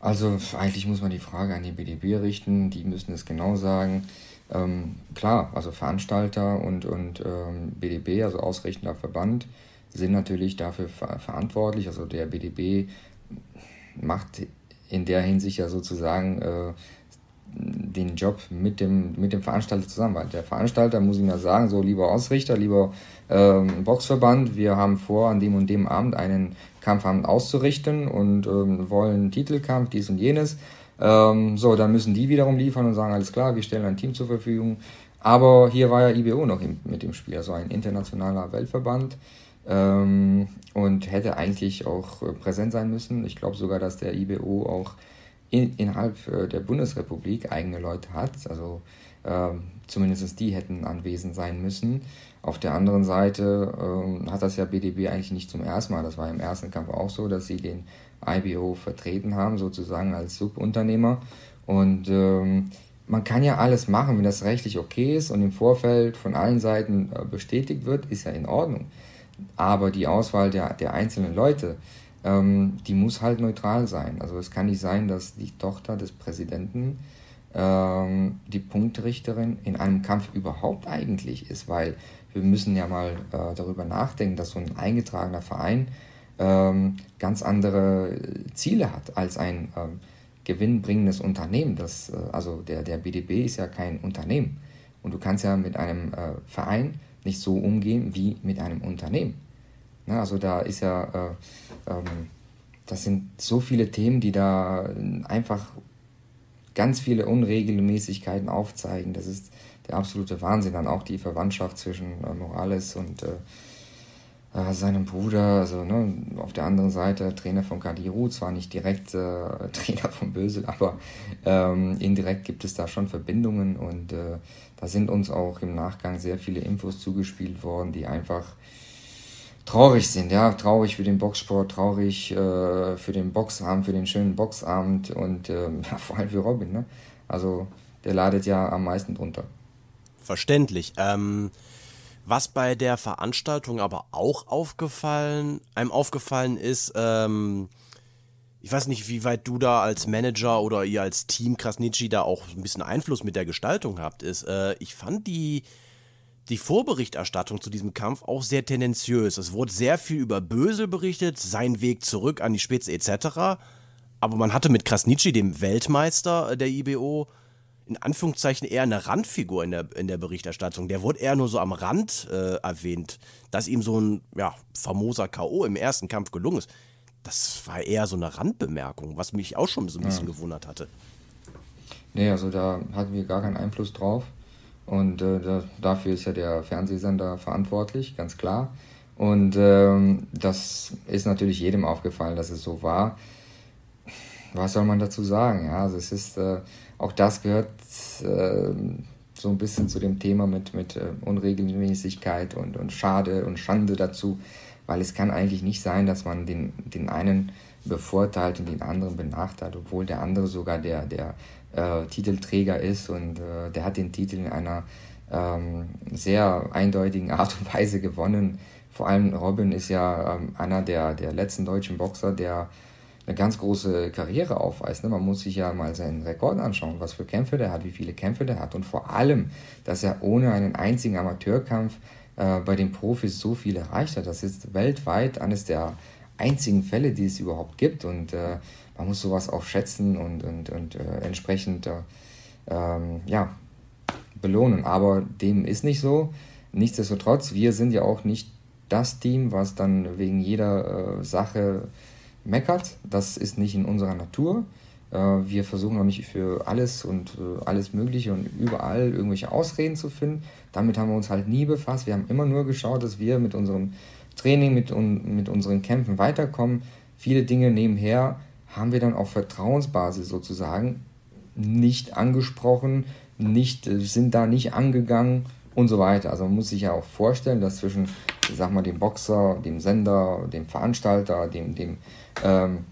Also eigentlich muss man die Frage an die BDB richten, die müssen es genau sagen. Ähm, klar, also Veranstalter und, und ähm, BDB, also ausrichtender Verband, sind natürlich dafür ver verantwortlich. Also der BDB macht in der Hinsicht ja sozusagen äh, den Job mit dem, mit dem Veranstalter zusammen. Weil der Veranstalter muss ihm ja sagen, so lieber Ausrichter, lieber ähm, Boxverband, wir haben vor, an dem und dem Abend einen Kampfabend auszurichten und ähm, wollen Titelkampf, dies und jenes. Ähm, so, dann müssen die wiederum liefern und sagen, alles klar, wir stellen ein Team zur Verfügung. Aber hier war ja IBO noch im, mit dem Spiel, also ein internationaler Weltverband ähm, und hätte eigentlich auch äh, präsent sein müssen. Ich glaube sogar, dass der IBO auch in, innerhalb äh, der Bundesrepublik eigene Leute hat. Also ähm, zumindest die hätten anwesend sein müssen. Auf der anderen Seite ähm, hat das ja BDB eigentlich nicht zum ersten Mal. Das war im ersten Kampf auch so, dass sie den IBO vertreten haben, sozusagen als Subunternehmer. Und ähm, man kann ja alles machen, wenn das rechtlich okay ist und im Vorfeld von allen Seiten äh, bestätigt wird, ist ja in Ordnung aber die Auswahl der, der einzelnen Leute, ähm, die muss halt neutral sein. Also es kann nicht sein, dass die Tochter des Präsidenten ähm, die Punktrichterin in einem Kampf überhaupt eigentlich ist, weil wir müssen ja mal äh, darüber nachdenken, dass so ein eingetragener Verein ähm, ganz andere Ziele hat als ein ähm, gewinnbringendes Unternehmen. Das, äh, also der, der BDB ist ja kein Unternehmen. Und du kannst ja mit einem äh, Verein nicht so umgehen wie mit einem Unternehmen. Na, also da ist ja, äh, ähm, das sind so viele Themen, die da einfach ganz viele Unregelmäßigkeiten aufzeigen. Das ist der absolute Wahnsinn. Dann auch die Verwandtschaft zwischen äh, Morales und äh, äh, seinem Bruder, also ne, auf der anderen Seite Trainer von Kadiru, zwar nicht direkt äh, [laughs] Trainer von Bösel, aber ähm, indirekt gibt es da schon Verbindungen und äh, da sind uns auch im Nachgang sehr viele Infos zugespielt worden, die einfach traurig sind, ja, traurig für den Boxsport, traurig äh, für den Boxabend, für den schönen Boxabend und ähm, ja, [laughs] vor allem für Robin, ne? Also der ladet ja am meisten drunter. Verständlich. Ähm, was bei der Veranstaltung aber auch aufgefallen, einem aufgefallen ist, ähm, ich weiß nicht, wie weit du da als Manager oder ihr als Team Krasnitschi da auch ein bisschen Einfluss mit der Gestaltung habt, ist, äh, ich fand die, die Vorberichterstattung zu diesem Kampf auch sehr tendenziös. Es wurde sehr viel über Bösel berichtet, sein Weg zurück an die Spitze etc. Aber man hatte mit Krasnitschi, dem Weltmeister der IBO, in Anführungszeichen eher eine Randfigur in der, in der Berichterstattung. Der wurde eher nur so am Rand äh, erwähnt, dass ihm so ein ja, famoser K.O. im ersten Kampf gelungen ist. Das war eher so eine Randbemerkung, was mich auch schon so ein bisschen ja. gewundert hatte. Nee, also da hatten wir gar keinen Einfluss drauf. Und äh, da, dafür ist ja der Fernsehsender verantwortlich, ganz klar. Und ähm, das ist natürlich jedem aufgefallen, dass es so war. Was soll man dazu sagen? Ja, also es ist, äh, auch das gehört äh, so ein bisschen zu dem Thema mit, mit äh, Unregelmäßigkeit und, und Schade und Schande dazu, weil es kann eigentlich nicht sein, dass man den, den einen bevorteilt und den anderen benachteiligt, obwohl der andere sogar der, der äh, Titelträger ist und äh, der hat den Titel in einer ähm, sehr eindeutigen Art und Weise gewonnen. Vor allem Robin ist ja ähm, einer der, der letzten deutschen Boxer, der eine ganz große Karriere aufweist. Ne? Man muss sich ja mal seinen Rekord anschauen, was für Kämpfe der hat, wie viele Kämpfe der hat und vor allem, dass er ohne einen einzigen Amateurkampf äh, bei den Profis so viel erreicht hat. Das ist weltweit eines der einzigen Fälle, die es überhaupt gibt und äh, man muss sowas auch schätzen und, und, und äh, entsprechend äh, ähm, ja, belohnen. Aber dem ist nicht so. Nichtsdestotrotz, wir sind ja auch nicht das Team, was dann wegen jeder Sache meckert. Das ist nicht in unserer Natur. Äh, wir versuchen auch nicht für alles und äh, alles Mögliche und überall irgendwelche Ausreden zu finden. Damit haben wir uns halt nie befasst. Wir haben immer nur geschaut, dass wir mit unserem Training, mit, mit unseren Kämpfen weiterkommen. Viele Dinge nebenher haben wir dann auf Vertrauensbasis sozusagen nicht angesprochen, nicht, äh, sind da nicht angegangen und so weiter. Also man muss sich ja auch vorstellen, dass zwischen, ich sag mal, dem Boxer, dem Sender, dem Veranstalter, dem, dem ähm,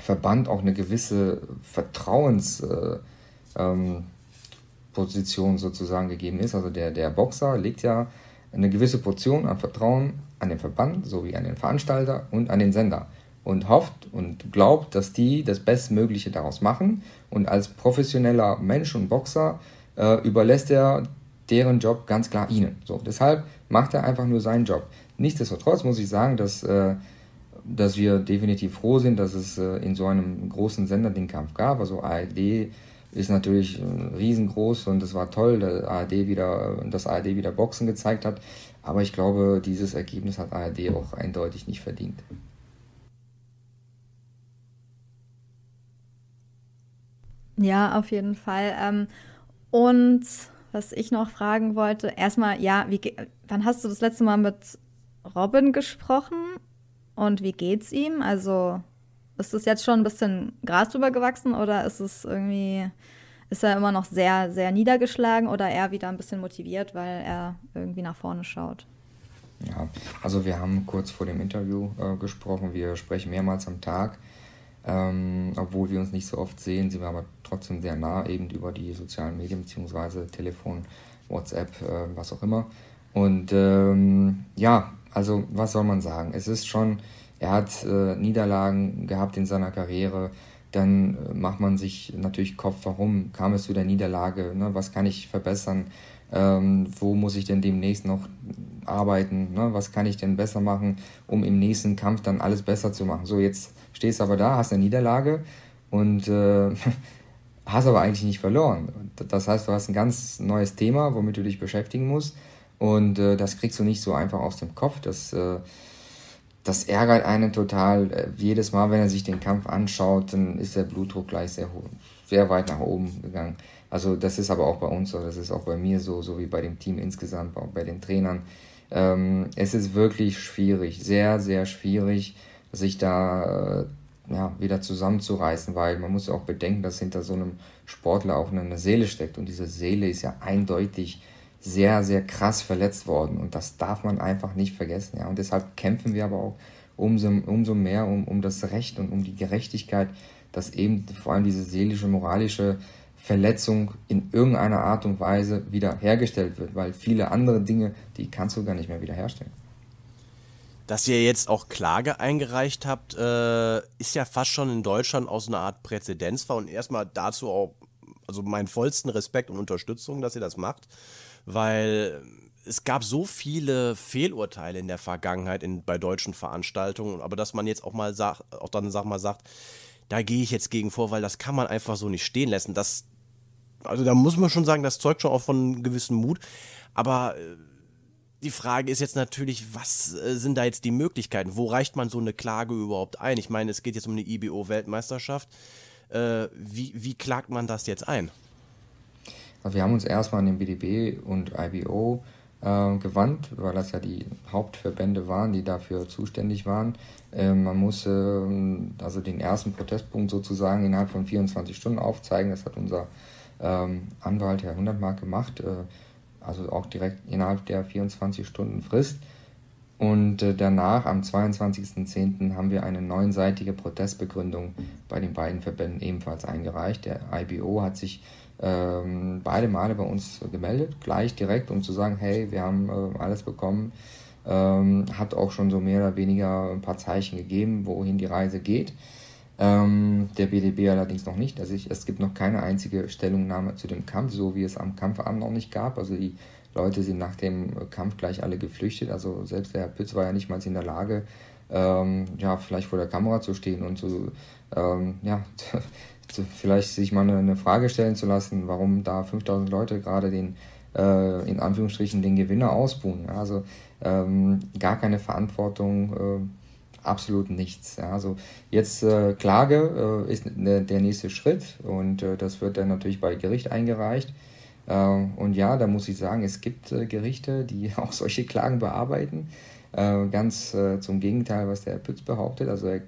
Verband auch eine gewisse Vertrauensposition äh, ähm, sozusagen gegeben ist. Also der, der Boxer legt ja eine gewisse Portion an Vertrauen an den Verband sowie an den Veranstalter und an den Sender und hofft und glaubt, dass die das Bestmögliche daraus machen. Und als professioneller Mensch und Boxer äh, überlässt er deren Job ganz klar ihnen. So, deshalb macht er einfach nur seinen Job. Nichtsdestotrotz muss ich sagen, dass äh, dass wir definitiv froh sind, dass es äh, in so einem großen Sender den Kampf gab. Also ARD ist natürlich äh, riesengroß und es war toll, dass ARD wieder, dass ARD wieder Boxen gezeigt hat. Aber ich glaube, dieses Ergebnis hat ARD auch eindeutig nicht verdient. Ja, auf jeden Fall. Ähm, und was ich noch fragen wollte, erstmal, ja, wie, wann hast du das letzte Mal mit Robin gesprochen? Und wie geht's ihm? Also ist es jetzt schon ein bisschen Gras drüber gewachsen oder ist es irgendwie, ist er immer noch sehr, sehr niedergeschlagen oder eher wieder ein bisschen motiviert, weil er irgendwie nach vorne schaut? Ja, also wir haben kurz vor dem Interview äh, gesprochen. Wir sprechen mehrmals am Tag. Ähm, obwohl wir uns nicht so oft sehen, sind wir aber trotzdem sehr nah, eben über die sozialen Medien, beziehungsweise Telefon, WhatsApp, äh, was auch immer. Und ähm, ja, also was soll man sagen? Es ist schon, er hat äh, Niederlagen gehabt in seiner Karriere. Dann äh, macht man sich natürlich Kopf, warum kam es zu der Niederlage? Ne? Was kann ich verbessern? Ähm, wo muss ich denn demnächst noch arbeiten? Ne? Was kann ich denn besser machen, um im nächsten Kampf dann alles besser zu machen? So, jetzt stehst aber da, hast eine Niederlage und äh, [laughs] hast aber eigentlich nicht verloren. Das heißt, du hast ein ganz neues Thema, womit du dich beschäftigen musst. Und äh, das kriegst du nicht so einfach aus dem Kopf. Das, äh, das ärgert einen total. Äh, jedes Mal, wenn er sich den Kampf anschaut, dann ist der Blutdruck gleich sehr sehr weit nach oben gegangen. Also das ist aber auch bei uns so, das ist auch bei mir so, so wie bei dem Team insgesamt, auch bei den Trainern. Ähm, es ist wirklich schwierig, sehr, sehr schwierig, sich da äh, ja, wieder zusammenzureißen, weil man muss auch bedenken, dass hinter so einem Sportler auch eine Seele steckt und diese Seele ist ja eindeutig sehr, sehr krass verletzt worden und das darf man einfach nicht vergessen. Ja. Und deshalb kämpfen wir aber auch umso, umso mehr um, um das Recht und um die Gerechtigkeit, dass eben vor allem diese seelische, moralische Verletzung in irgendeiner Art und Weise wieder hergestellt wird, weil viele andere Dinge, die kannst du gar nicht mehr wiederherstellen. Dass ihr jetzt auch Klage eingereicht habt, äh, ist ja fast schon in Deutschland aus einer Art Präzedenzfall und erstmal dazu auch, also meinen vollsten Respekt und Unterstützung, dass ihr das macht weil es gab so viele Fehlurteile in der Vergangenheit in, bei deutschen Veranstaltungen, aber dass man jetzt auch mal sagt, auch dann sag mal sagt, da gehe ich jetzt gegen vor, weil das kann man einfach so nicht stehen lassen. Das, also da muss man schon sagen, das zeugt schon auch von gewissem Mut. Aber äh, die Frage ist jetzt natürlich, was äh, sind da jetzt die Möglichkeiten? Wo reicht man so eine Klage überhaupt ein? Ich meine, es geht jetzt um eine IBO-Weltmeisterschaft. Äh, wie, wie klagt man das jetzt ein? Also wir haben uns erstmal an den BDB und IBO äh, gewandt, weil das ja die Hauptverbände waren, die dafür zuständig waren. Äh, man musste äh, also den ersten Protestpunkt sozusagen innerhalb von 24 Stunden aufzeigen. Das hat unser ähm, Anwalt Herr Hundertmark gemacht, äh, also auch direkt innerhalb der 24 Stunden Frist. Und äh, danach, am 22.10., haben wir eine neunseitige Protestbegründung bei den beiden Verbänden ebenfalls eingereicht. Der IBO hat sich ähm, beide Male bei uns gemeldet, gleich direkt, um zu sagen, hey, wir haben äh, alles bekommen. Ähm, hat auch schon so mehr oder weniger ein paar Zeichen gegeben, wohin die Reise geht. Ähm, der BDB allerdings noch nicht. Also ich, es gibt noch keine einzige Stellungnahme zu dem Kampf, so wie es am Kampfabend noch nicht gab. Also die Leute sind nach dem Kampf gleich alle geflüchtet. Also selbst der Herr Pütz war ja nicht mal in der Lage, ähm, ja, vielleicht vor der Kamera zu stehen und zu, ähm, ja, [laughs] vielleicht sich mal eine, Frage stellen zu lassen, warum da 5000 Leute gerade den, äh, in Anführungsstrichen, den Gewinner ausbuhen. Also ähm, gar keine Verantwortung, äh, absolut nichts. Ja, also jetzt äh, Klage äh, ist ne, der nächste Schritt und äh, das wird dann natürlich bei Gericht eingereicht. Äh, und ja, da muss ich sagen, es gibt Gerichte, die [laughs] auch solche Klagen bearbeiten. ganz zum Gegenteil, was der Herr Pütz behauptet. Also er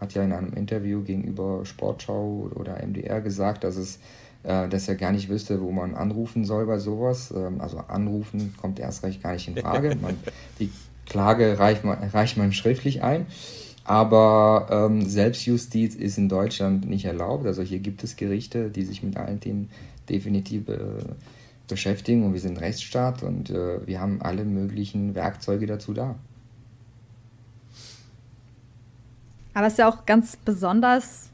hat ja in einem Interview gegenüber Sportschau oder MDR gesagt, dass es äh, dass er gar nicht wüsste, wo man anrufen soll bei sowas. Ähm, also anrufen kommt erst recht gar nicht in Frage. [laughs] Man, die Klage reicht man, reicht man schriftlich ein. Aber ähm, Selbstjustiz ist in Deutschland nicht erlaubt. Also hier gibt es Gerichte, die sich mit allen Themen definitiv äh, beschäftigen und wir sind Rechtsstaat und äh, wir haben alle möglichen Werkzeuge dazu da. Aber es ist ja auch ganz besonders.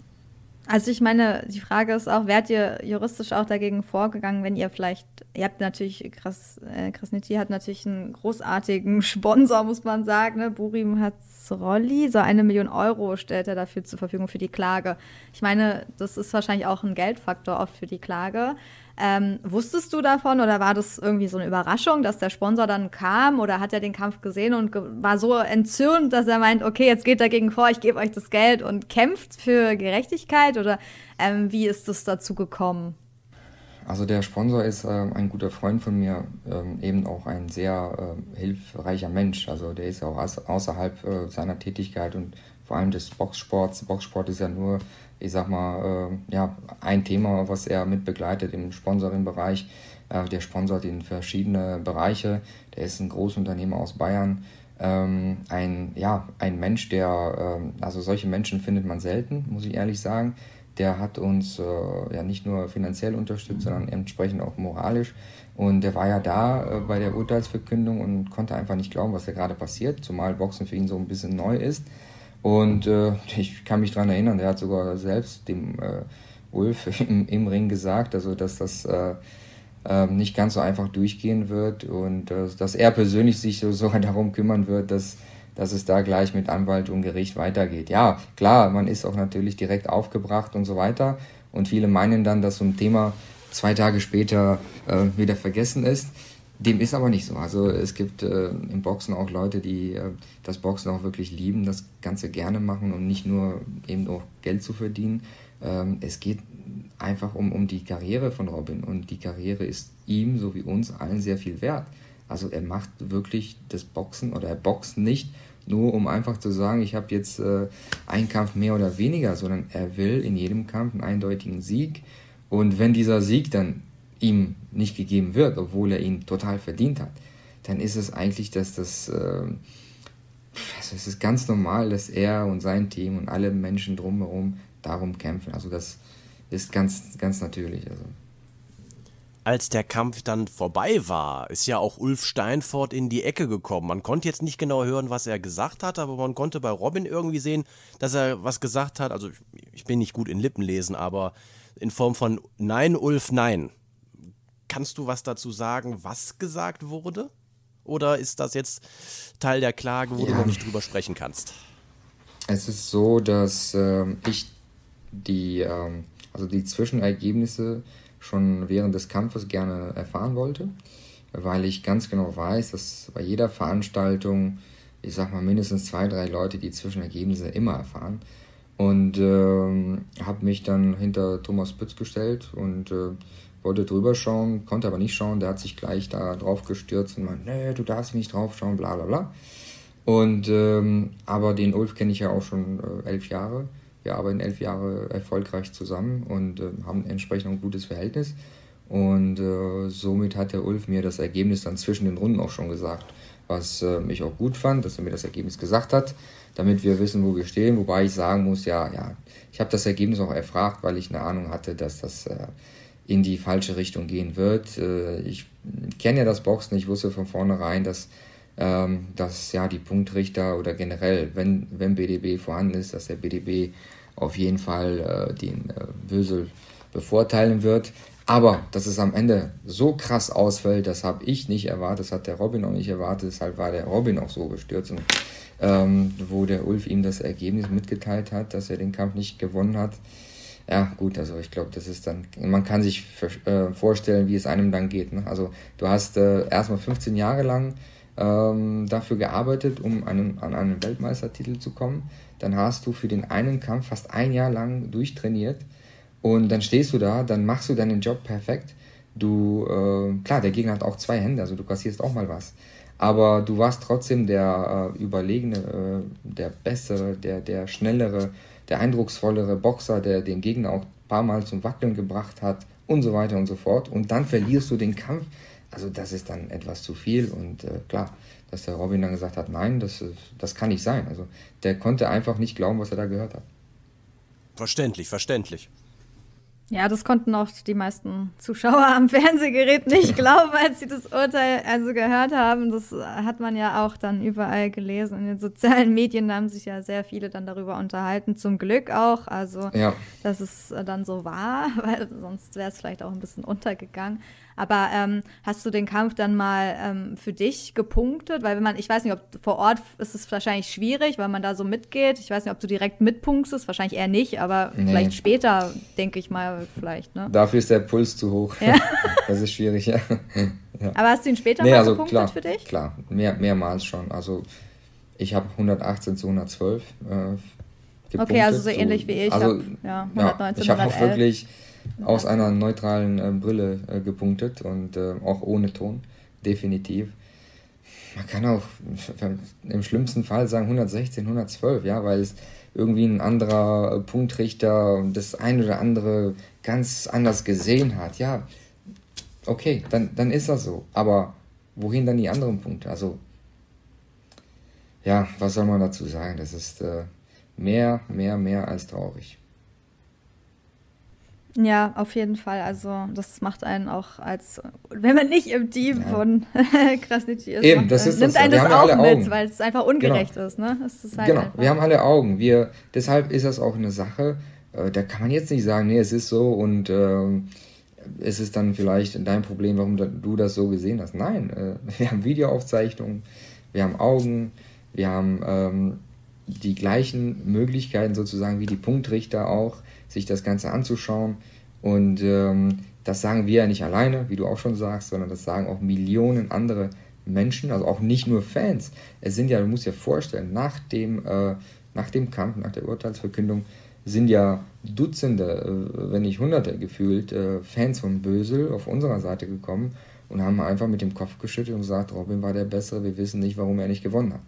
Also ich meine, die Frage ist auch, werdet ihr juristisch auch dagegen vorgegangen, wenn ihr vielleicht, ihr habt natürlich, Kras, äh, Krasniti hat natürlich einen großartigen [laughs] Sponsor, muss man sagen, ne? Burim Hatzrolli, so eine Million Euro stellt er dafür zur Verfügung für die Klage. Ich meine, das ist wahrscheinlich auch ein Geldfaktor oft für die Klage. Ähm, wusstest du davon oder war das irgendwie so eine Überraschung, dass der Sponsor dann kam oder hat er den Kampf gesehen und ge war so entzürnt, dass er meint, okay, jetzt geht dagegen vor, ich gebe euch das Geld und kämpft für Gerechtigkeit oder ähm, wie ist es dazu gekommen? Also der Sponsor ist äh, ein guter Freund von mir, ähm, eben auch ein sehr äh, hilfreicher Mensch. Also der ist auch außerhalb äh, seiner Tätigkeit und vor allem des Boxsports. Boxsport ist ja nur ich sag mal, äh, ja, ein Thema, was er mit begleitet im Sponsoring-Bereich. Äh, der sponsert in verschiedene Bereiche. Der ist ein Großunternehmer aus Bayern. Ähm, ein, ja, ein Mensch, der, äh, also solche Menschen findet man selten, muss ich ehrlich sagen, der hat uns äh, ja nicht nur finanziell unterstützt, sondern entsprechend auch moralisch. Und der war ja da äh, bei der Urteilsverkündung und konnte einfach nicht glauben, was da gerade passiert, zumal Boxen für ihn so ein bisschen neu ist. Und äh, [laughs] ich kann mich daran erinnern, der hat sogar selbst dem äh, Ulf [laughs] im, im, Ring gesagt, also dass das äh, ähm, nicht ganz so einfach durchgehen wird und äh, dass er persönlich sich so, [laughs] so darum kümmern wird, dass, dass es da gleich mit Anwalt und Gericht weitergeht. Ja, klar, man ist auch natürlich direkt aufgebracht und so weiter und viele meinen dann, dass so ein Thema zwei Tage später äh, wieder vergessen ist. Dem ist aber nicht so. Also es gibt äh, im Boxen auch Leute, die äh, das Boxen auch wirklich lieben, das Ganze gerne machen und nicht nur eben auch Geld zu verdienen. Ähm, es geht einfach um, um die Karriere von Robin und die Karriere ist ihm, so wie uns allen, sehr viel wert. Also er macht wirklich das Boxen oder er boxt nicht nur, um einfach zu sagen, ich habe jetzt äh, einen Kampf mehr oder weniger, sondern er will in jedem Kampf einen eindeutigen Sieg. Und wenn dieser Sieg dann ihm nicht gegeben wird, obwohl er ihn total verdient hat, dann ist es eigentlich, dass das, äh, also es ist ganz normal, dass er und sein Team und alle Menschen drumherum darum kämpfen. Also das ist ganz, ganz natürlich. Also. Als der Kampf dann vorbei war, ist ja auch Ulf Steinfort in die Ecke gekommen. Man konnte jetzt nicht genau hören, was er gesagt hat, aber man konnte bei Robin irgendwie sehen, dass er was gesagt hat. Also ich bin nicht gut in Lippenlesen, aber in Form von Nein, Ulf, nein. Kannst du was dazu sagen, was gesagt wurde? Oder ist das jetzt Teil der Klage, wo ja. du noch nicht drüber sprechen kannst? Es ist so, dass äh, ich die, äh, also die Zwischenergebnisse schon während des Kampfes gerne erfahren wollte, weil ich ganz genau weiß, dass bei jeder Veranstaltung, ich sag mal, mindestens zwei, drei Leute die Zwischenergebnisse immer erfahren. Und äh, habe mich dann hinter Thomas Pütz gestellt und äh, wollte drüber schauen, konnte aber nicht schauen. Der hat sich gleich da drauf gestürzt und meinte, nee, du darfst nicht drauf schauen, bla bla bla. Und ähm, aber den Ulf kenne ich ja auch schon äh, elf Jahre. Wir arbeiten elf Jahre erfolgreich zusammen und äh, haben entsprechend ein gutes Verhältnis. Und äh, somit hat der Ulf mir das Ergebnis dann zwischen den Runden auch schon gesagt, was äh, ich auch gut fand, dass er mir das Ergebnis gesagt hat damit wir wissen, wo wir stehen. Wobei ich sagen muss, ja, ja, ich habe das Ergebnis auch erfragt, weil ich eine Ahnung hatte, dass das äh, in die falsche Richtung gehen wird. Äh, ich kenne ja das Boxen, ich wusste von vornherein, dass, ähm, dass ja die Punktrichter oder generell, wenn, wenn BDB vorhanden ist, dass der BDB auf jeden Fall äh, den äh, Bösel bevorteilen wird. Aber dass es am Ende so krass ausfällt, das habe ich nicht erwartet, das hat der Robin auch nicht erwartet, deshalb war der Robin auch so gestürzt. Und ähm, wo der Ulf ihm das Ergebnis mitgeteilt hat, dass er den Kampf nicht gewonnen hat. Ja, gut, also ich glaube, das ist dann, man kann sich äh, vorstellen, wie es einem dann geht. Ne? Also du hast äh, erstmal 15 Jahre lang ähm, dafür gearbeitet, um einen, an einen Weltmeistertitel zu kommen. Dann hast du für den einen Kampf fast ein Jahr lang durchtrainiert und dann stehst du da, dann machst du deinen Job perfekt. Du, äh, klar, der Gegner hat auch zwei Hände, also du kassierst auch mal was aber du warst trotzdem der äh, überlegene, äh, der bessere, der, der schnellere, der eindrucksvollere Boxer, der den Gegner auch ein paar Mal zum Wackeln gebracht hat und so weiter und so fort. Und dann verlierst du den Kampf. Also das ist dann etwas zu viel und äh, klar, dass der Robin dann gesagt hat, nein, das, das kann nicht sein. Also der konnte einfach nicht glauben, was er da gehört hat. Verständlich, verständlich. Ja, das konnten auch die meisten Zuschauer am Fernsehgerät nicht glauben, als sie das Urteil also gehört haben. Das hat man ja auch dann überall gelesen. In den sozialen Medien haben sich ja sehr viele dann darüber unterhalten. Zum Glück auch. Also, ja. dass es dann so war, [laughs] weil sonst wäre es vielleicht auch ein bisschen untergegangen. Aber ähm, hast du den Kampf dann mal ähm, für dich gepunktet? Weil wenn man, ich weiß nicht, ob vor Ort ist es wahrscheinlich schwierig, weil man da so mitgeht. Ich weiß nicht, ob du direkt mitpunktest, wahrscheinlich eher nicht, aber nee. vielleicht später, denke ich mal, vielleicht. Ne? Dafür ist der Puls zu hoch. Ja. [laughs] das ist schwierig, ja. ja. Aber hast du ihn später nee, mal also gepunktet klar, für dich? Klar, mehr, mehrmals schon. Also ich habe 118 zu 112 äh, gepunktet. Okay, also so ähnlich wie ich. Also, hab, ja, 119, ja, ich habe auch wirklich aus einer neutralen äh, Brille äh, gepunktet und äh, auch ohne Ton, definitiv. Man kann auch [laughs] im schlimmsten Fall sagen 116, 112, ja, weil es irgendwie ein anderer äh, Punktrichter das ein oder andere ganz anders gesehen hat. Ja, okay, dann, dann ist das so. Aber wohin dann die anderen Punkte? Also, ja, was soll man dazu sagen? Das ist äh, mehr, mehr, mehr als traurig. Ja, auf jeden Fall. Also das macht einen auch als, wenn man nicht im Team ja. von [laughs] Krasnitschi ist, Eben, das ist nimmt das, einen das auch mit, weil es einfach ungerecht genau. ist. Ne? ist halt genau, wir haben alle Augen. Wir, deshalb ist das auch eine Sache, äh, da kann man jetzt nicht sagen, nee, es ist so und äh, es ist dann vielleicht dein Problem, warum du das so gesehen hast. Nein, äh, [laughs] wir haben Videoaufzeichnungen, wir haben Augen, wir haben ähm, die gleichen Möglichkeiten sozusagen wie die Punktrichter auch sich das Ganze anzuschauen. Und ähm, das sagen wir ja nicht alleine, wie du auch schon sagst, sondern das sagen auch Millionen andere Menschen, also auch nicht nur Fans. Es sind ja, du musst dir vorstellen, nach dem, äh, nach dem Kampf, nach der Urteilsverkündung, sind ja Dutzende, äh, wenn nicht Hunderte gefühlt, äh, Fans von Bösel auf unserer Seite gekommen und haben einfach mit dem Kopf geschüttelt und gesagt, Robin war der Bessere, wir wissen nicht, warum er nicht gewonnen hat.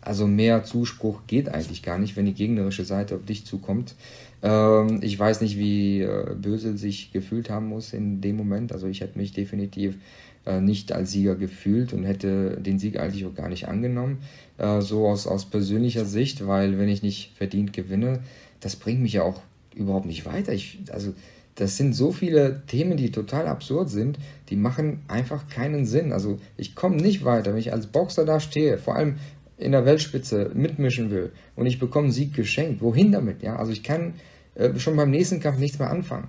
Also mehr Zuspruch geht eigentlich gar nicht, wenn die gegnerische Seite auf dich zukommt. Ähm, ich weiß nicht, wie äh, Bösel sich gefühlt haben muss in dem Moment. Also ich hätte mich definitiv äh, nicht als Sieger gefühlt und hätte den Sieg eigentlich auch gar nicht angenommen. Äh, so aus, aus persönlicher Sicht, weil wenn ich nicht verdient gewinne, das bringt mich ja auch überhaupt nicht weiter. Ich, also das sind so viele Themen, die total absurd sind, die machen einfach keinen Sinn. Also ich komme nicht weiter, wenn ich als Boxer da stehe, vor allem in der Weltspitze mitmischen will und ich bekomme einen Sieg geschenkt. Wohin damit? Ja, also ich kann äh, schon beim nächsten Kampf nichts mehr anfangen.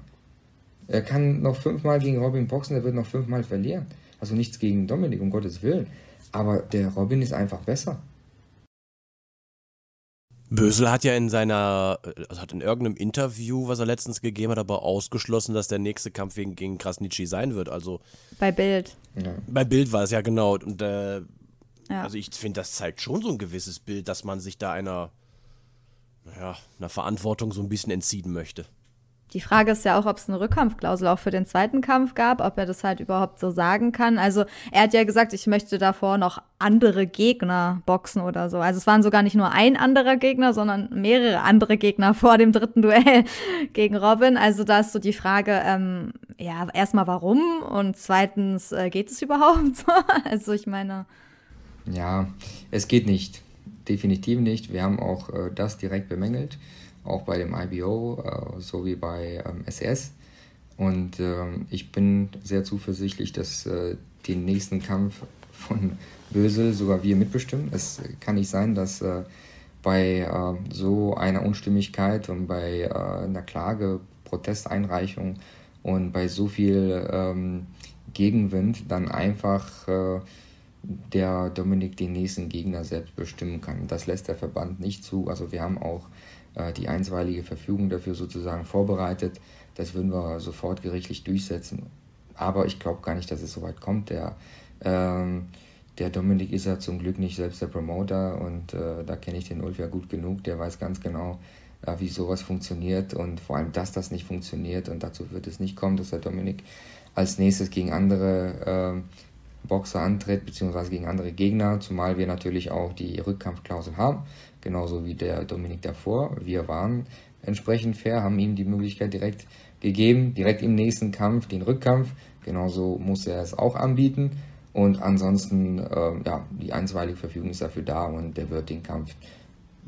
Er kann noch fünfmal gegen Robin boxen, er wird noch fünfmal verlieren. Also nichts gegen Dominik, um Gottes Willen. Aber der Robin ist einfach besser. Bösel hat ja in seiner, also hat in irgendeinem Interview, was er letztens gegeben hat, aber ausgeschlossen, dass der nächste Kampf gegen, gegen Krasnitschi sein wird. Also bei Bild. Ja. Bei Bild war es ja genau. Und äh, ja. Also ich finde, das zeigt schon so ein gewisses Bild, dass man sich da einer, naja, einer Verantwortung so ein bisschen entziehen möchte. Die Frage ist ja auch, ob es eine Rückkampfklausel auch für den zweiten Kampf gab, ob er das halt überhaupt so sagen kann. Also er hat ja gesagt, ich möchte davor noch andere Gegner boxen oder so. Also es waren sogar nicht nur ein anderer Gegner, sondern mehrere andere Gegner [laughs] vor dem dritten Duell [laughs] gegen Robin. Also da ist so die Frage, ähm, ja, erstmal warum und zweitens, äh, geht es überhaupt? [laughs] also ich meine. Ja, es geht nicht. Definitiv nicht. Wir haben auch äh, das direkt bemängelt, auch bei dem IBO äh, sowie bei ähm, SS. Und ähm, ich bin sehr zuversichtlich, dass äh, den nächsten Kampf von Bösel sogar wir mitbestimmen. Es kann nicht sein, dass äh, bei äh, so einer Unstimmigkeit und bei äh, einer Klage, Protesteinreichung und bei so viel ähm, Gegenwind dann einfach der Dominik den nächsten Gegner selbst bestimmen kann. Das lässt der Verband nicht zu. Also wir haben auch äh, die einstweilige Verfügung dafür sozusagen vorbereitet. Das würden wir sofort gerichtlich durchsetzen. Aber ich glaube gar nicht, dass es so weit kommt. Der, ähm, der Dominik ist ja zum Glück nicht selbst der Promoter und äh, da kenne ich den Ulf ja gut genug. Der weiß ganz genau, äh, wie sowas funktioniert und vor allem, dass das nicht funktioniert und dazu wird es nicht kommen, dass der Dominik als nächstes gegen andere äh, Boxer antritt, beziehungsweise gegen andere Gegner, zumal wir natürlich auch die Rückkampfklausel haben, genauso wie der Dominik davor. Wir waren entsprechend fair, haben ihm die Möglichkeit direkt gegeben, direkt im nächsten Kampf den Rückkampf. Genauso muss er es auch anbieten. Und ansonsten, äh, ja, die einstweilige Verfügung ist dafür da und der wird den Kampf,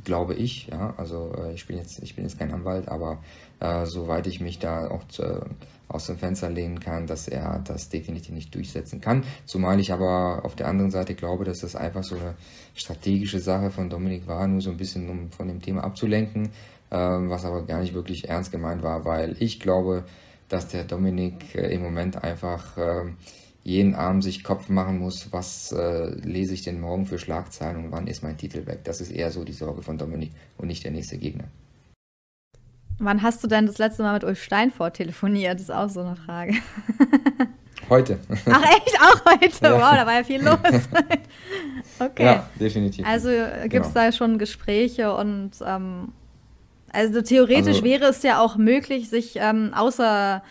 glaube ich, ja, also äh, ich bin jetzt, ich bin jetzt kein Anwalt, aber äh, soweit ich mich da auch zu, aus dem Fenster lehnen kann, dass er das definitiv nicht durchsetzen kann. Zumal ich aber auf der anderen Seite glaube, dass das einfach so eine strategische Sache von Dominik war, nur so ein bisschen um von dem Thema abzulenken, ähm, was aber gar nicht wirklich ernst gemeint war, weil ich glaube, dass der Dominik äh, im Moment einfach äh, jeden Abend sich Kopf machen muss, was äh, lese ich denn morgen für Schlagzeilen und wann ist mein Titel weg. Das ist eher so die Sorge von Dominik und nicht der nächste Gegner. Wann hast du denn das letzte Mal mit Ulf Steinfort telefoniert? Das ist auch so eine Frage. [laughs] Heute. Ach echt? Auch heute? Ja. Wow, da war ja viel los. [laughs] okay. Ja, definitiv. Also gibt es genau. da schon Gespräche und ähm, also theoretisch also, wäre es ja auch möglich, sich ähm, außer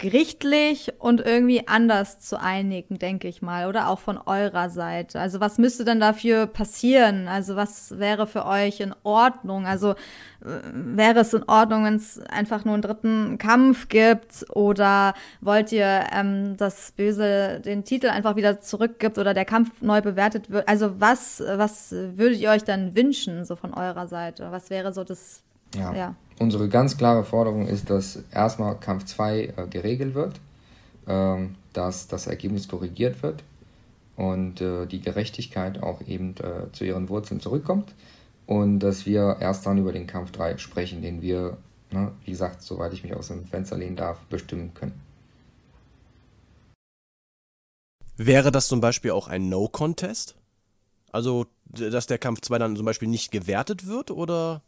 gerichtlich und irgendwie anders zu einigen, denke ich mal, oder auch von eurer Seite. Also was müsste denn dafür passieren? Also was wäre für euch in Ordnung? Also äh, wäre es in Ordnung, wenn es einfach nur einen dritten Kampf gibt oder wollt ihr, ähm, dass Böse den Titel einfach wieder zurückgibt oder der Kampf neu bewertet wird? Also was, was würdet ihr euch dann wünschen, so von eurer Seite? Was wäre so das, ja. ja. Unsere ganz klare Forderung ist, dass erstmal Kampf 2 äh, geregelt wird, ähm, dass das Ergebnis korrigiert wird und äh, die Gerechtigkeit auch eben äh, zu ihren Wurzeln zurückkommt und dass wir erst dann über den Kampf 3 sprechen, den wir, ne, wie gesagt, soweit ich mich aus dem Fenster lehnen darf, bestimmen können. Wäre das zum Beispiel auch ein No-Contest? Also, dass der Kampf 2 dann zum Beispiel nicht gewertet wird, oder?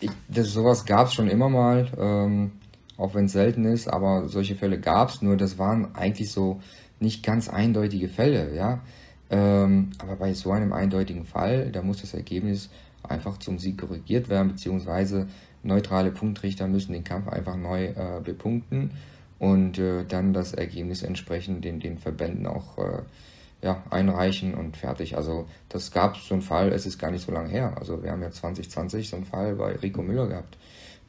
Ich, das, sowas gab es schon immer mal, ähm, auch wenn es selten ist, aber solche Fälle gab es, nur das waren eigentlich so nicht ganz eindeutige Fälle, ja. Ähm, aber bei so einem eindeutigen Fall, da muss das Ergebnis einfach zum Sieg korrigiert werden, beziehungsweise neutrale Punktrichter müssen den Kampf einfach neu äh, bepunkten und äh, dann das Ergebnis entsprechend den, den Verbänden auch äh, ja, einreichen und fertig. Also das gab so einen Fall, es ist gar nicht so lange her. Also wir haben ja 2020 so einen Fall bei Rico Müller gehabt,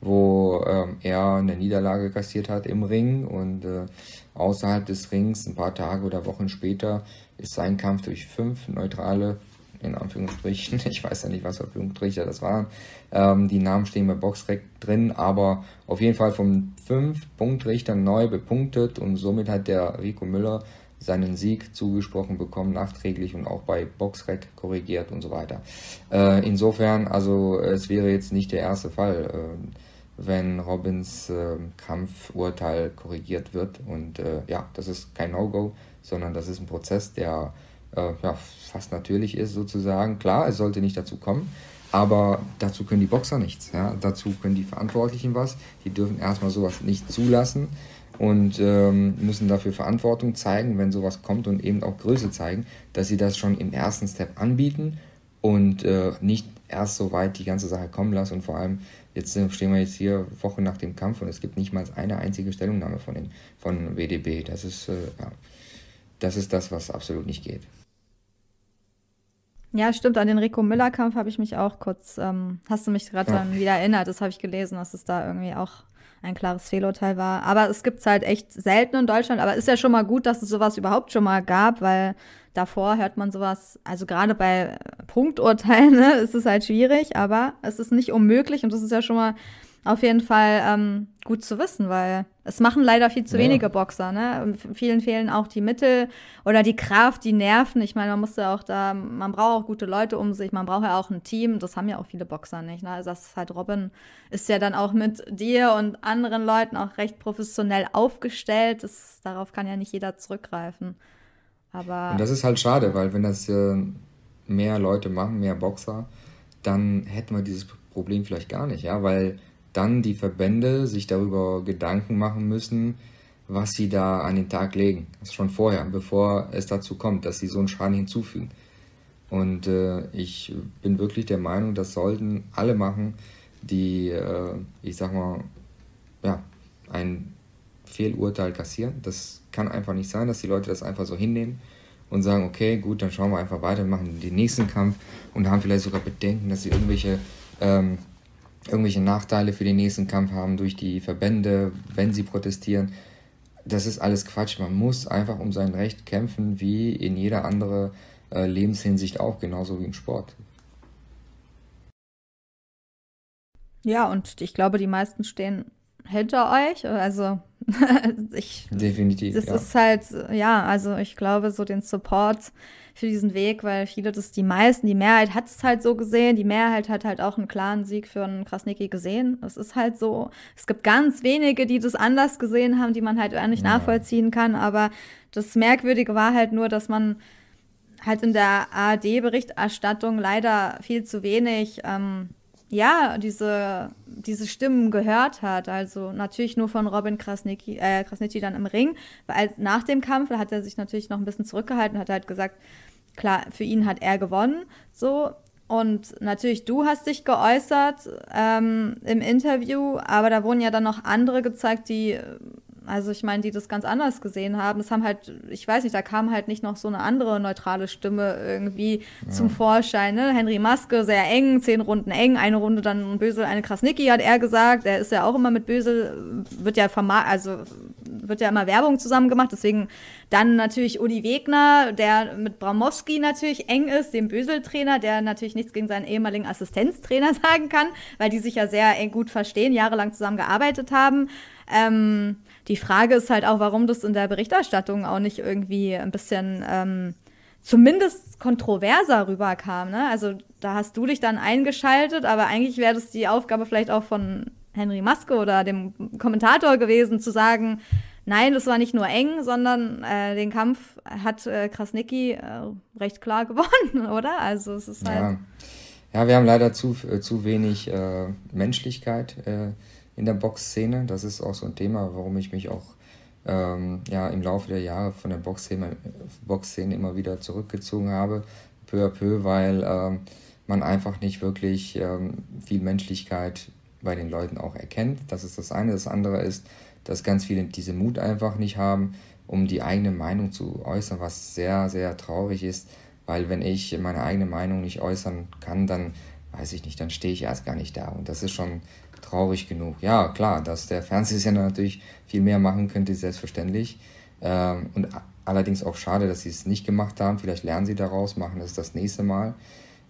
wo ähm, er eine Niederlage kassiert hat im Ring und äh, außerhalb des Rings ein paar Tage oder Wochen später ist sein Kampf durch fünf neutrale in Anführungsstrichen, [laughs] ich weiß ja nicht, was für Punktrichter das waren. Ähm, die Namen stehen bei Boxrec drin, aber auf jeden Fall von fünf Punktrichtern neu bepunktet und somit hat der Rico Müller seinen Sieg zugesprochen bekommen, nachträglich und auch bei Boxrec korrigiert und so weiter. Äh, insofern, also es wäre jetzt nicht der erste Fall, äh, wenn Robins äh, Kampfurteil korrigiert wird und äh, ja, das ist kein No-Go, sondern das ist ein Prozess, der äh, ja, fast natürlich ist sozusagen. Klar, es sollte nicht dazu kommen, aber dazu können die Boxer nichts. Ja? Dazu können die Verantwortlichen was. Die dürfen erstmal sowas nicht zulassen und ähm, müssen dafür Verantwortung zeigen, wenn sowas kommt und eben auch Größe zeigen, dass sie das schon im ersten Step anbieten und äh, nicht erst so weit die ganze Sache kommen lassen und vor allem jetzt stehen wir jetzt hier Wochen nach dem Kampf und es gibt nicht mal eine einzige Stellungnahme von, den, von WDB. Das ist, äh, ja, das ist das, was absolut nicht geht. Ja, stimmt. An den Rico Müller-Kampf habe ich mich auch kurz, ähm, hast du mich gerade dann wieder erinnert. Das habe ich gelesen, dass es da irgendwie auch ein klares Fehlurteil war. Aber es gibt es halt echt selten in Deutschland. Aber ist ja schon mal gut, dass es sowas überhaupt schon mal gab, weil davor hört man sowas, also gerade bei Punkturteilen [laughs] ne, ist es halt schwierig, aber es ist nicht unmöglich und das ist ja schon mal auf jeden Fall ähm, gut zu wissen, weil es machen leider viel zu ja. wenige Boxer. Ne? Vielen fehlen auch die Mittel oder die Kraft, die Nerven. Ich meine, man muss ja auch da, man braucht auch gute Leute um sich, man braucht ja auch ein Team. Das haben ja auch viele Boxer nicht. Ne? Also das ist halt Robin ist ja dann auch mit dir und anderen Leuten auch recht professionell aufgestellt. Das, darauf kann ja nicht jeder zurückgreifen. Aber und das ist halt schade, weil wenn das äh, mehr Leute machen, mehr Boxer, dann hätten wir dieses Problem vielleicht gar nicht, ja, weil dann die Verbände sich darüber Gedanken machen müssen, was sie da an den Tag legen. Das ist schon vorher, bevor es dazu kommt, dass sie so einen Schaden hinzufügen. Und äh, ich bin wirklich der Meinung, das sollten alle machen, die, äh, ich sag mal, ja, ein Fehlurteil kassieren. Das kann einfach nicht sein, dass die Leute das einfach so hinnehmen und sagen, okay, gut, dann schauen wir einfach weiter, machen den nächsten Kampf und haben vielleicht sogar Bedenken, dass sie irgendwelche ähm, irgendwelche Nachteile für den nächsten Kampf haben durch die Verbände, wenn sie protestieren. Das ist alles Quatsch. Man muss einfach um sein Recht kämpfen, wie in jeder anderen äh, Lebenshinsicht auch, genauso wie im Sport. Ja, und ich glaube, die meisten stehen hinter euch. Also [laughs] ich. Definitiv. Das ja. ist halt, ja, also ich glaube, so den Support für diesen Weg, weil viele das, die meisten, die Mehrheit hat es halt so gesehen. Die Mehrheit hat halt auch einen klaren Sieg für einen Krasnicki gesehen. Es ist halt so. Es gibt ganz wenige, die das anders gesehen haben, die man halt eher nicht ja. nachvollziehen kann. Aber das Merkwürdige war halt nur, dass man halt in der ARD-Berichterstattung leider viel zu wenig ähm, ja, diese, diese Stimmen gehört hat. Also natürlich nur von Robin Krasnicki, äh, Krasnicki dann im Ring. Weil nach dem Kampf hat er sich natürlich noch ein bisschen zurückgehalten, hat halt gesagt, klar, für ihn hat er gewonnen. So. Und natürlich, du hast dich geäußert ähm, im Interview, aber da wurden ja dann noch andere gezeigt, die also ich meine, die das ganz anders gesehen haben. Es haben halt, ich weiß nicht, da kam halt nicht noch so eine andere neutrale Stimme irgendwie ja. zum Vorschein. Ne? Henry Maske, sehr eng, zehn Runden eng, eine Runde dann Bösel, eine Krasnicki, hat er gesagt. Er ist ja auch immer mit Bösel, wird ja vermarktet, also wird ja immer Werbung zusammen gemacht. Deswegen dann natürlich Uli Wegner, der mit Bramowski natürlich eng ist, dem Bösel-Trainer, der natürlich nichts gegen seinen ehemaligen Assistenztrainer [laughs] sagen kann, weil die sich ja sehr gut verstehen, jahrelang zusammen gearbeitet haben. Ähm, die Frage ist halt auch, warum das in der Berichterstattung auch nicht irgendwie ein bisschen ähm, zumindest kontroverser rüberkam. Ne? Also da hast du dich dann eingeschaltet, aber eigentlich wäre das die Aufgabe vielleicht auch von Henry Maske oder dem Kommentator gewesen, zu sagen, nein, das war nicht nur eng, sondern äh, den Kampf hat äh, Krasnicki äh, recht klar [laughs] gewonnen, oder? Also es ist halt. Ja, ja wir haben leider zu, äh, zu wenig äh, Menschlichkeit äh, in der Boxszene. Das ist auch so ein Thema, warum ich mich auch ähm, ja, im Laufe der Jahre von der Boxszene, Boxszene immer wieder zurückgezogen habe, peu à peu, weil ähm, man einfach nicht wirklich ähm, viel Menschlichkeit bei den Leuten auch erkennt. Das ist das eine. Das andere ist, dass ganz viele diese Mut einfach nicht haben, um die eigene Meinung zu äußern, was sehr, sehr traurig ist, weil wenn ich meine eigene Meinung nicht äußern kann, dann weiß ich nicht, dann stehe ich erst gar nicht da. Und das ist schon traurig genug. Ja, klar, dass der Fernsehsender natürlich viel mehr machen könnte, selbstverständlich. Ähm, und allerdings auch schade, dass sie es nicht gemacht haben. Vielleicht lernen sie daraus, machen es das nächste Mal.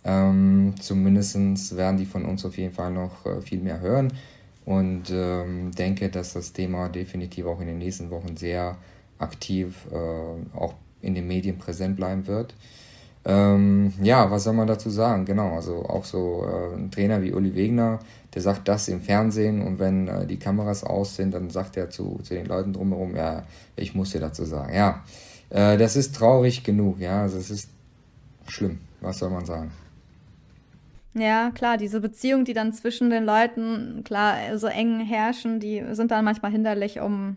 Ähm, Zumindest werden die von uns auf jeden Fall noch äh, viel mehr hören und ähm, denke, dass das Thema definitiv auch in den nächsten Wochen sehr aktiv äh, auch in den Medien präsent bleiben wird. Ähm, ja, was soll man dazu sagen? Genau, also auch so äh, ein Trainer wie Uli Wegner, der sagt das im Fernsehen und wenn äh, die Kameras aus sind, dann sagt er zu, zu den Leuten drumherum, ja, ich muss dir dazu sagen. Ja, äh, das ist traurig genug, ja, also es ist schlimm, was soll man sagen? Ja, klar, diese Beziehungen, die dann zwischen den Leuten, klar, so eng herrschen, die sind dann manchmal hinderlich, um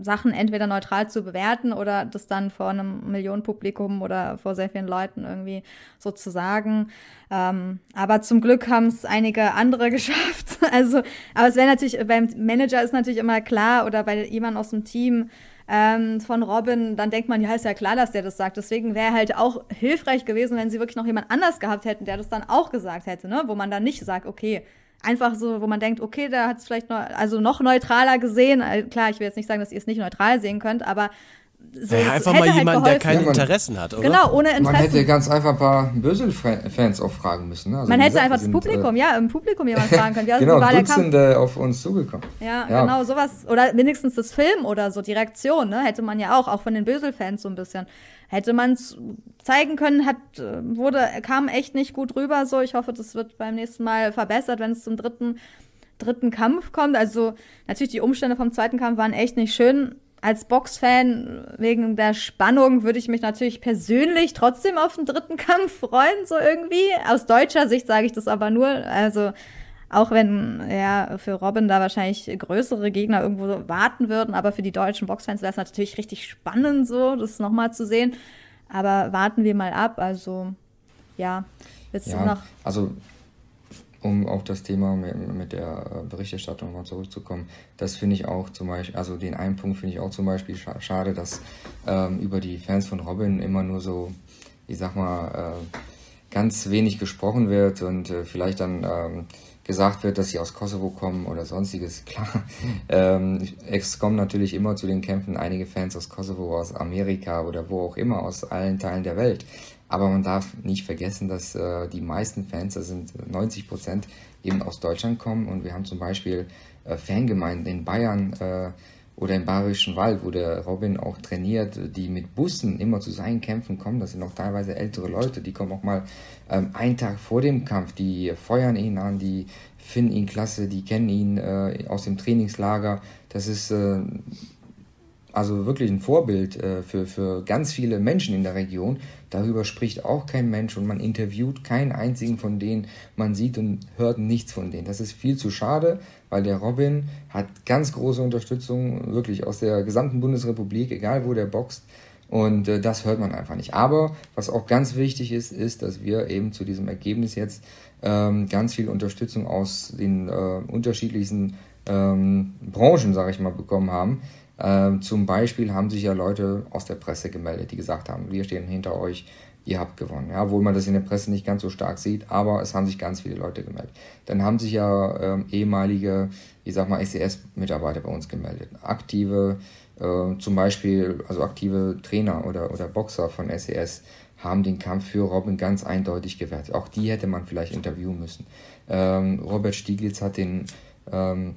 Sachen entweder neutral zu bewerten oder das dann vor einem Millionenpublikum oder vor sehr vielen Leuten irgendwie so zu sagen. Ähm, aber zum Glück haben es einige andere [laughs] geschafft. Also, aber es wäre natürlich, beim Manager ist natürlich immer klar oder bei jemandem aus dem Team, ähm, von Robin, dann denkt man, ja, ist ja klar, dass der das sagt. Deswegen wäre halt auch hilfreich gewesen, wenn sie wirklich noch jemand anders gehabt hätten, der das dann auch gesagt hätte, ne? Wo man dann nicht sagt, okay, einfach so, wo man denkt, okay, der hat es vielleicht noch, also noch neutraler gesehen. Äh, klar, ich will jetzt nicht sagen, dass ihr es nicht neutral sehen könnt, aber so, ja, einfach mal halt jemanden, der keine Interessen hat, oder? Genau, ohne Interessen. Man hätte ganz einfach ein paar Bösel-Fans auch fragen müssen. Ne? Also man hätte gesagt, einfach das Publikum, äh, ja, im Publikum jemand fragen können. Ja, [laughs] genau, war Dutzende auf uns zugekommen. Ja, ja, genau, sowas. Oder wenigstens das Film oder so, die Reaktion, ne? Hätte man ja auch, auch von den Bösel-Fans so ein bisschen. Hätte man es zeigen können, hat, wurde, kam echt nicht gut rüber so. Ich hoffe, das wird beim nächsten Mal verbessert, wenn es zum dritten, dritten Kampf kommt. Also natürlich, die Umstände vom zweiten Kampf waren echt nicht schön als Boxfan wegen der Spannung würde ich mich natürlich persönlich trotzdem auf den dritten Kampf freuen, so irgendwie. Aus deutscher Sicht sage ich das aber nur. Also auch wenn ja für Robin da wahrscheinlich größere Gegner irgendwo warten würden, aber für die deutschen Boxfans wäre es natürlich richtig spannend, so das nochmal zu sehen. Aber warten wir mal ab. Also ja, willst ja, noch? Also um auf das Thema mit, der äh, Berichterstattung mal zurückzukommen, das finde ich auch zum Beispiel, also den einen Punkt finde ich auch zum Beispiel schade, dass ähm, über die Fans von Robin immer nur so, ich sag mal, äh, ganz wenig gesprochen wird und äh, vielleicht dann ähm, gesagt wird, dass sie aus Kosovo kommen oder sonstiges. [laughs] Klar, ähm, es kommen natürlich immer zu den Kämpfen einige Fans aus Kosovo, aus Amerika oder wo auch immer, aus allen Teilen der Welt. Aber man darf nicht vergessen, dass äh, die meisten Fans, das sind 90 Prozent, eben aus Deutschland kommen. Und wir haben zum Beispiel äh, Fangemeinden in Bayern äh, oder im Bayerischen Wald, wo der Robin auch trainiert, die mit Bussen immer zu seinen Kämpfen kommen. Das sind auch teilweise ältere Leute, die kommen auch mal ähm, einen Tag vor dem Kampf, die feuern ihn an, die finden ihn klasse, die kennen ihn äh, aus dem Trainingslager. Das ist äh, also wirklich ein Vorbild äh, für, für ganz viele Menschen in der Region. Darüber spricht auch kein Mensch und man interviewt keinen einzigen von denen. Man sieht und hört nichts von denen. Das ist viel zu schade, weil der Robin hat ganz große Unterstützung, wirklich aus der gesamten Bundesrepublik, egal wo der boxt. Und äh, das hört man einfach nicht. Aber was auch ganz wichtig ist, ist, dass wir eben zu diesem Ergebnis jetzt ähm, ganz viel Unterstützung aus den äh, unterschiedlichsten ähm, Branchen, sage ich mal, bekommen haben ähm, zum Beispiel haben sich ja Leute aus der Presse gemeldet, die gesagt haben, wir stehen hinter euch, ihr habt gewonnen. Ja, obwohl man das in der Presse nicht ganz so stark sieht, aber es haben sich ganz viele Leute gemeldet. Dann haben sich ja ähm, ehemalige, ich sag mal, SES-Mitarbeiter bei uns gemeldet. Aktive, äh, zum Beispiel, also aktive Trainer oder, oder Boxer von SES haben den Kampf für Robin ganz eindeutig gewertet. Auch die hätte man vielleicht interviewen müssen. Ähm, Robert Stieglitz hat den ähm,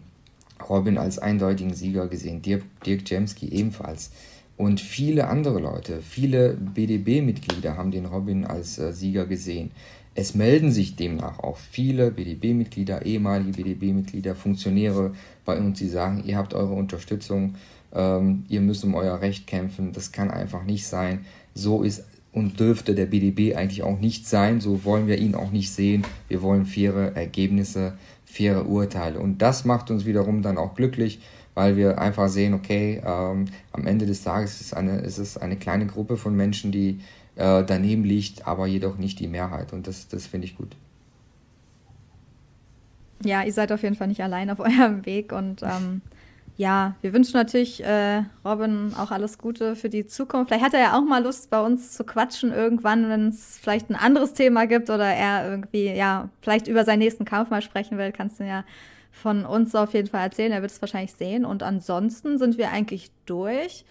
Robin als eindeutigen Sieger gesehen, Dirk, Dirk Jemski ebenfalls. Und viele andere Leute, viele BDB-Mitglieder haben den Robin als äh, Sieger gesehen. Es melden sich demnach auch viele BDB-Mitglieder, ehemalige BDB-Mitglieder, Funktionäre bei uns, die sagen, ihr habt eure Unterstützung, ähm, ihr müsst um euer Recht kämpfen, das kann einfach nicht sein. So ist und dürfte der BDB eigentlich auch nicht sein. So wollen wir ihn auch nicht sehen. Wir wollen faire Ergebnisse, faire Urteile. Und das macht uns wiederum dann auch glücklich, weil wir einfach sehen, okay, ähm, am Ende des Tages ist eine, ist es eine kleine Gruppe von Menschen, die äh, daneben liegt, aber jedoch nicht die Mehrheit. Und das, das finde ich gut. Ja, ihr seid auf jeden Fall nicht allein auf [laughs] eurem Weg und ähm, ja, wir wünschen natürlich äh, Robin auch alles Gute für die Zukunft. Vielleicht hat er ja auch mal Lust, bei uns zu quatschen irgendwann, wenn es vielleicht ein anderes Thema gibt oder er irgendwie, ja, vielleicht über seinen nächsten Kampf mal sprechen will, kannst du ja von uns auf jeden Fall erzählen. Er wird es wahrscheinlich sehen. Und ansonsten sind wir eigentlich durch.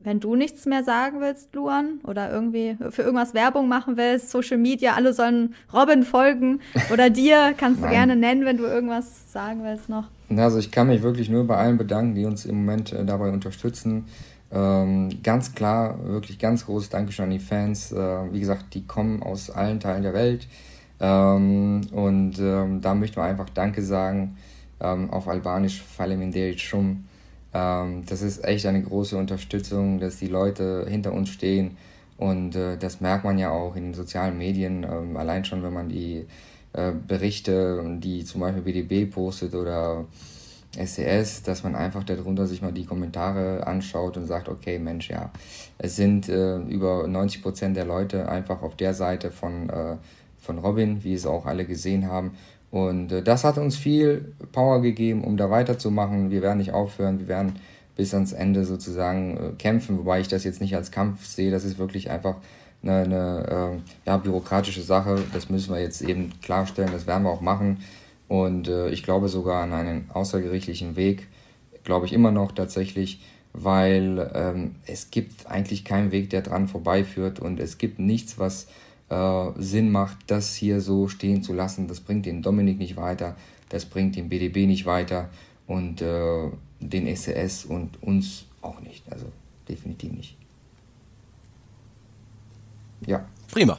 Wenn du nichts mehr sagen willst, Luan, oder irgendwie für irgendwas Werbung machen willst, Social Media, alle sollen Robin folgen oder dir, kannst du gerne nennen, wenn du irgendwas sagen willst noch. Also ich kann mich wirklich nur bei allen bedanken, die uns im Moment äh, dabei unterstützen. Ähm, ganz klar, wirklich ganz großes Dankeschön an die Fans. Äh, wie gesagt, die kommen aus allen Teilen der Welt. Ähm, und ähm, da möchten wir einfach Danke sagen. Auf Albanisch Faleminderit Shum. Das ist echt eine große Unterstützung, dass die Leute hinter uns stehen. Und äh, das merkt man ja auch in den sozialen Medien, allein schon, wenn man die äh, Berichte, die zum Beispiel BDB postet oder SES, dass man einfach darunter sich mal die Kommentare anschaut und sagt, okay, Mensch, ja, es sind äh, über 90 Prozent der Leute einfach auf der Seite von, äh, von Robin, wie es auch alle gesehen haben. Und äh, das hat uns viel Power gegeben, um da weiterzumachen. Wir werden nicht aufhören, wir werden bis ans Ende sozusagen äh, kämpfen, wobei ich das jetzt nicht als Kampf sehe, das ist wirklich einfach eine, eine äh, ja, bürokratische Sache. Das müssen wir jetzt eben klarstellen, das werden wir auch machen. Und äh, ich glaube sogar an einen außergerichtlichen Weg, glaube ich immer noch tatsächlich, weil ähm, es gibt eigentlich keinen Weg, der dran vorbeiführt und es gibt nichts, was äh, Sinn macht, das hier so stehen zu lassen. Das bringt den Dominik nicht weiter, das bringt den BDB nicht weiter und äh, den SES und uns auch nicht. Also definitiv nicht. Ja. Prima.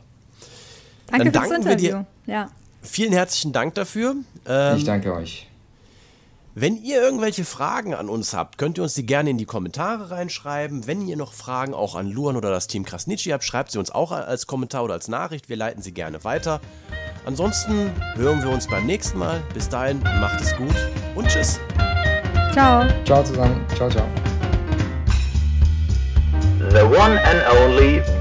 Danke Dann danken wir dir. Ja. Vielen herzlichen Dank dafür. Ähm, ich danke euch. Wenn ihr irgendwelche Fragen an uns habt, könnt ihr uns die gerne in die Kommentare reinschreiben. Wenn ihr noch Fragen auch an Luan oder das Team Krasnitschi habt, schreibt sie uns auch als Kommentar oder als Nachricht. Wir leiten sie gerne weiter. Ansonsten hören wir uns beim nächsten Mal. Bis dahin, macht es gut und tschüss. Ciao. Ciao zusammen. Ciao, ciao. The one and only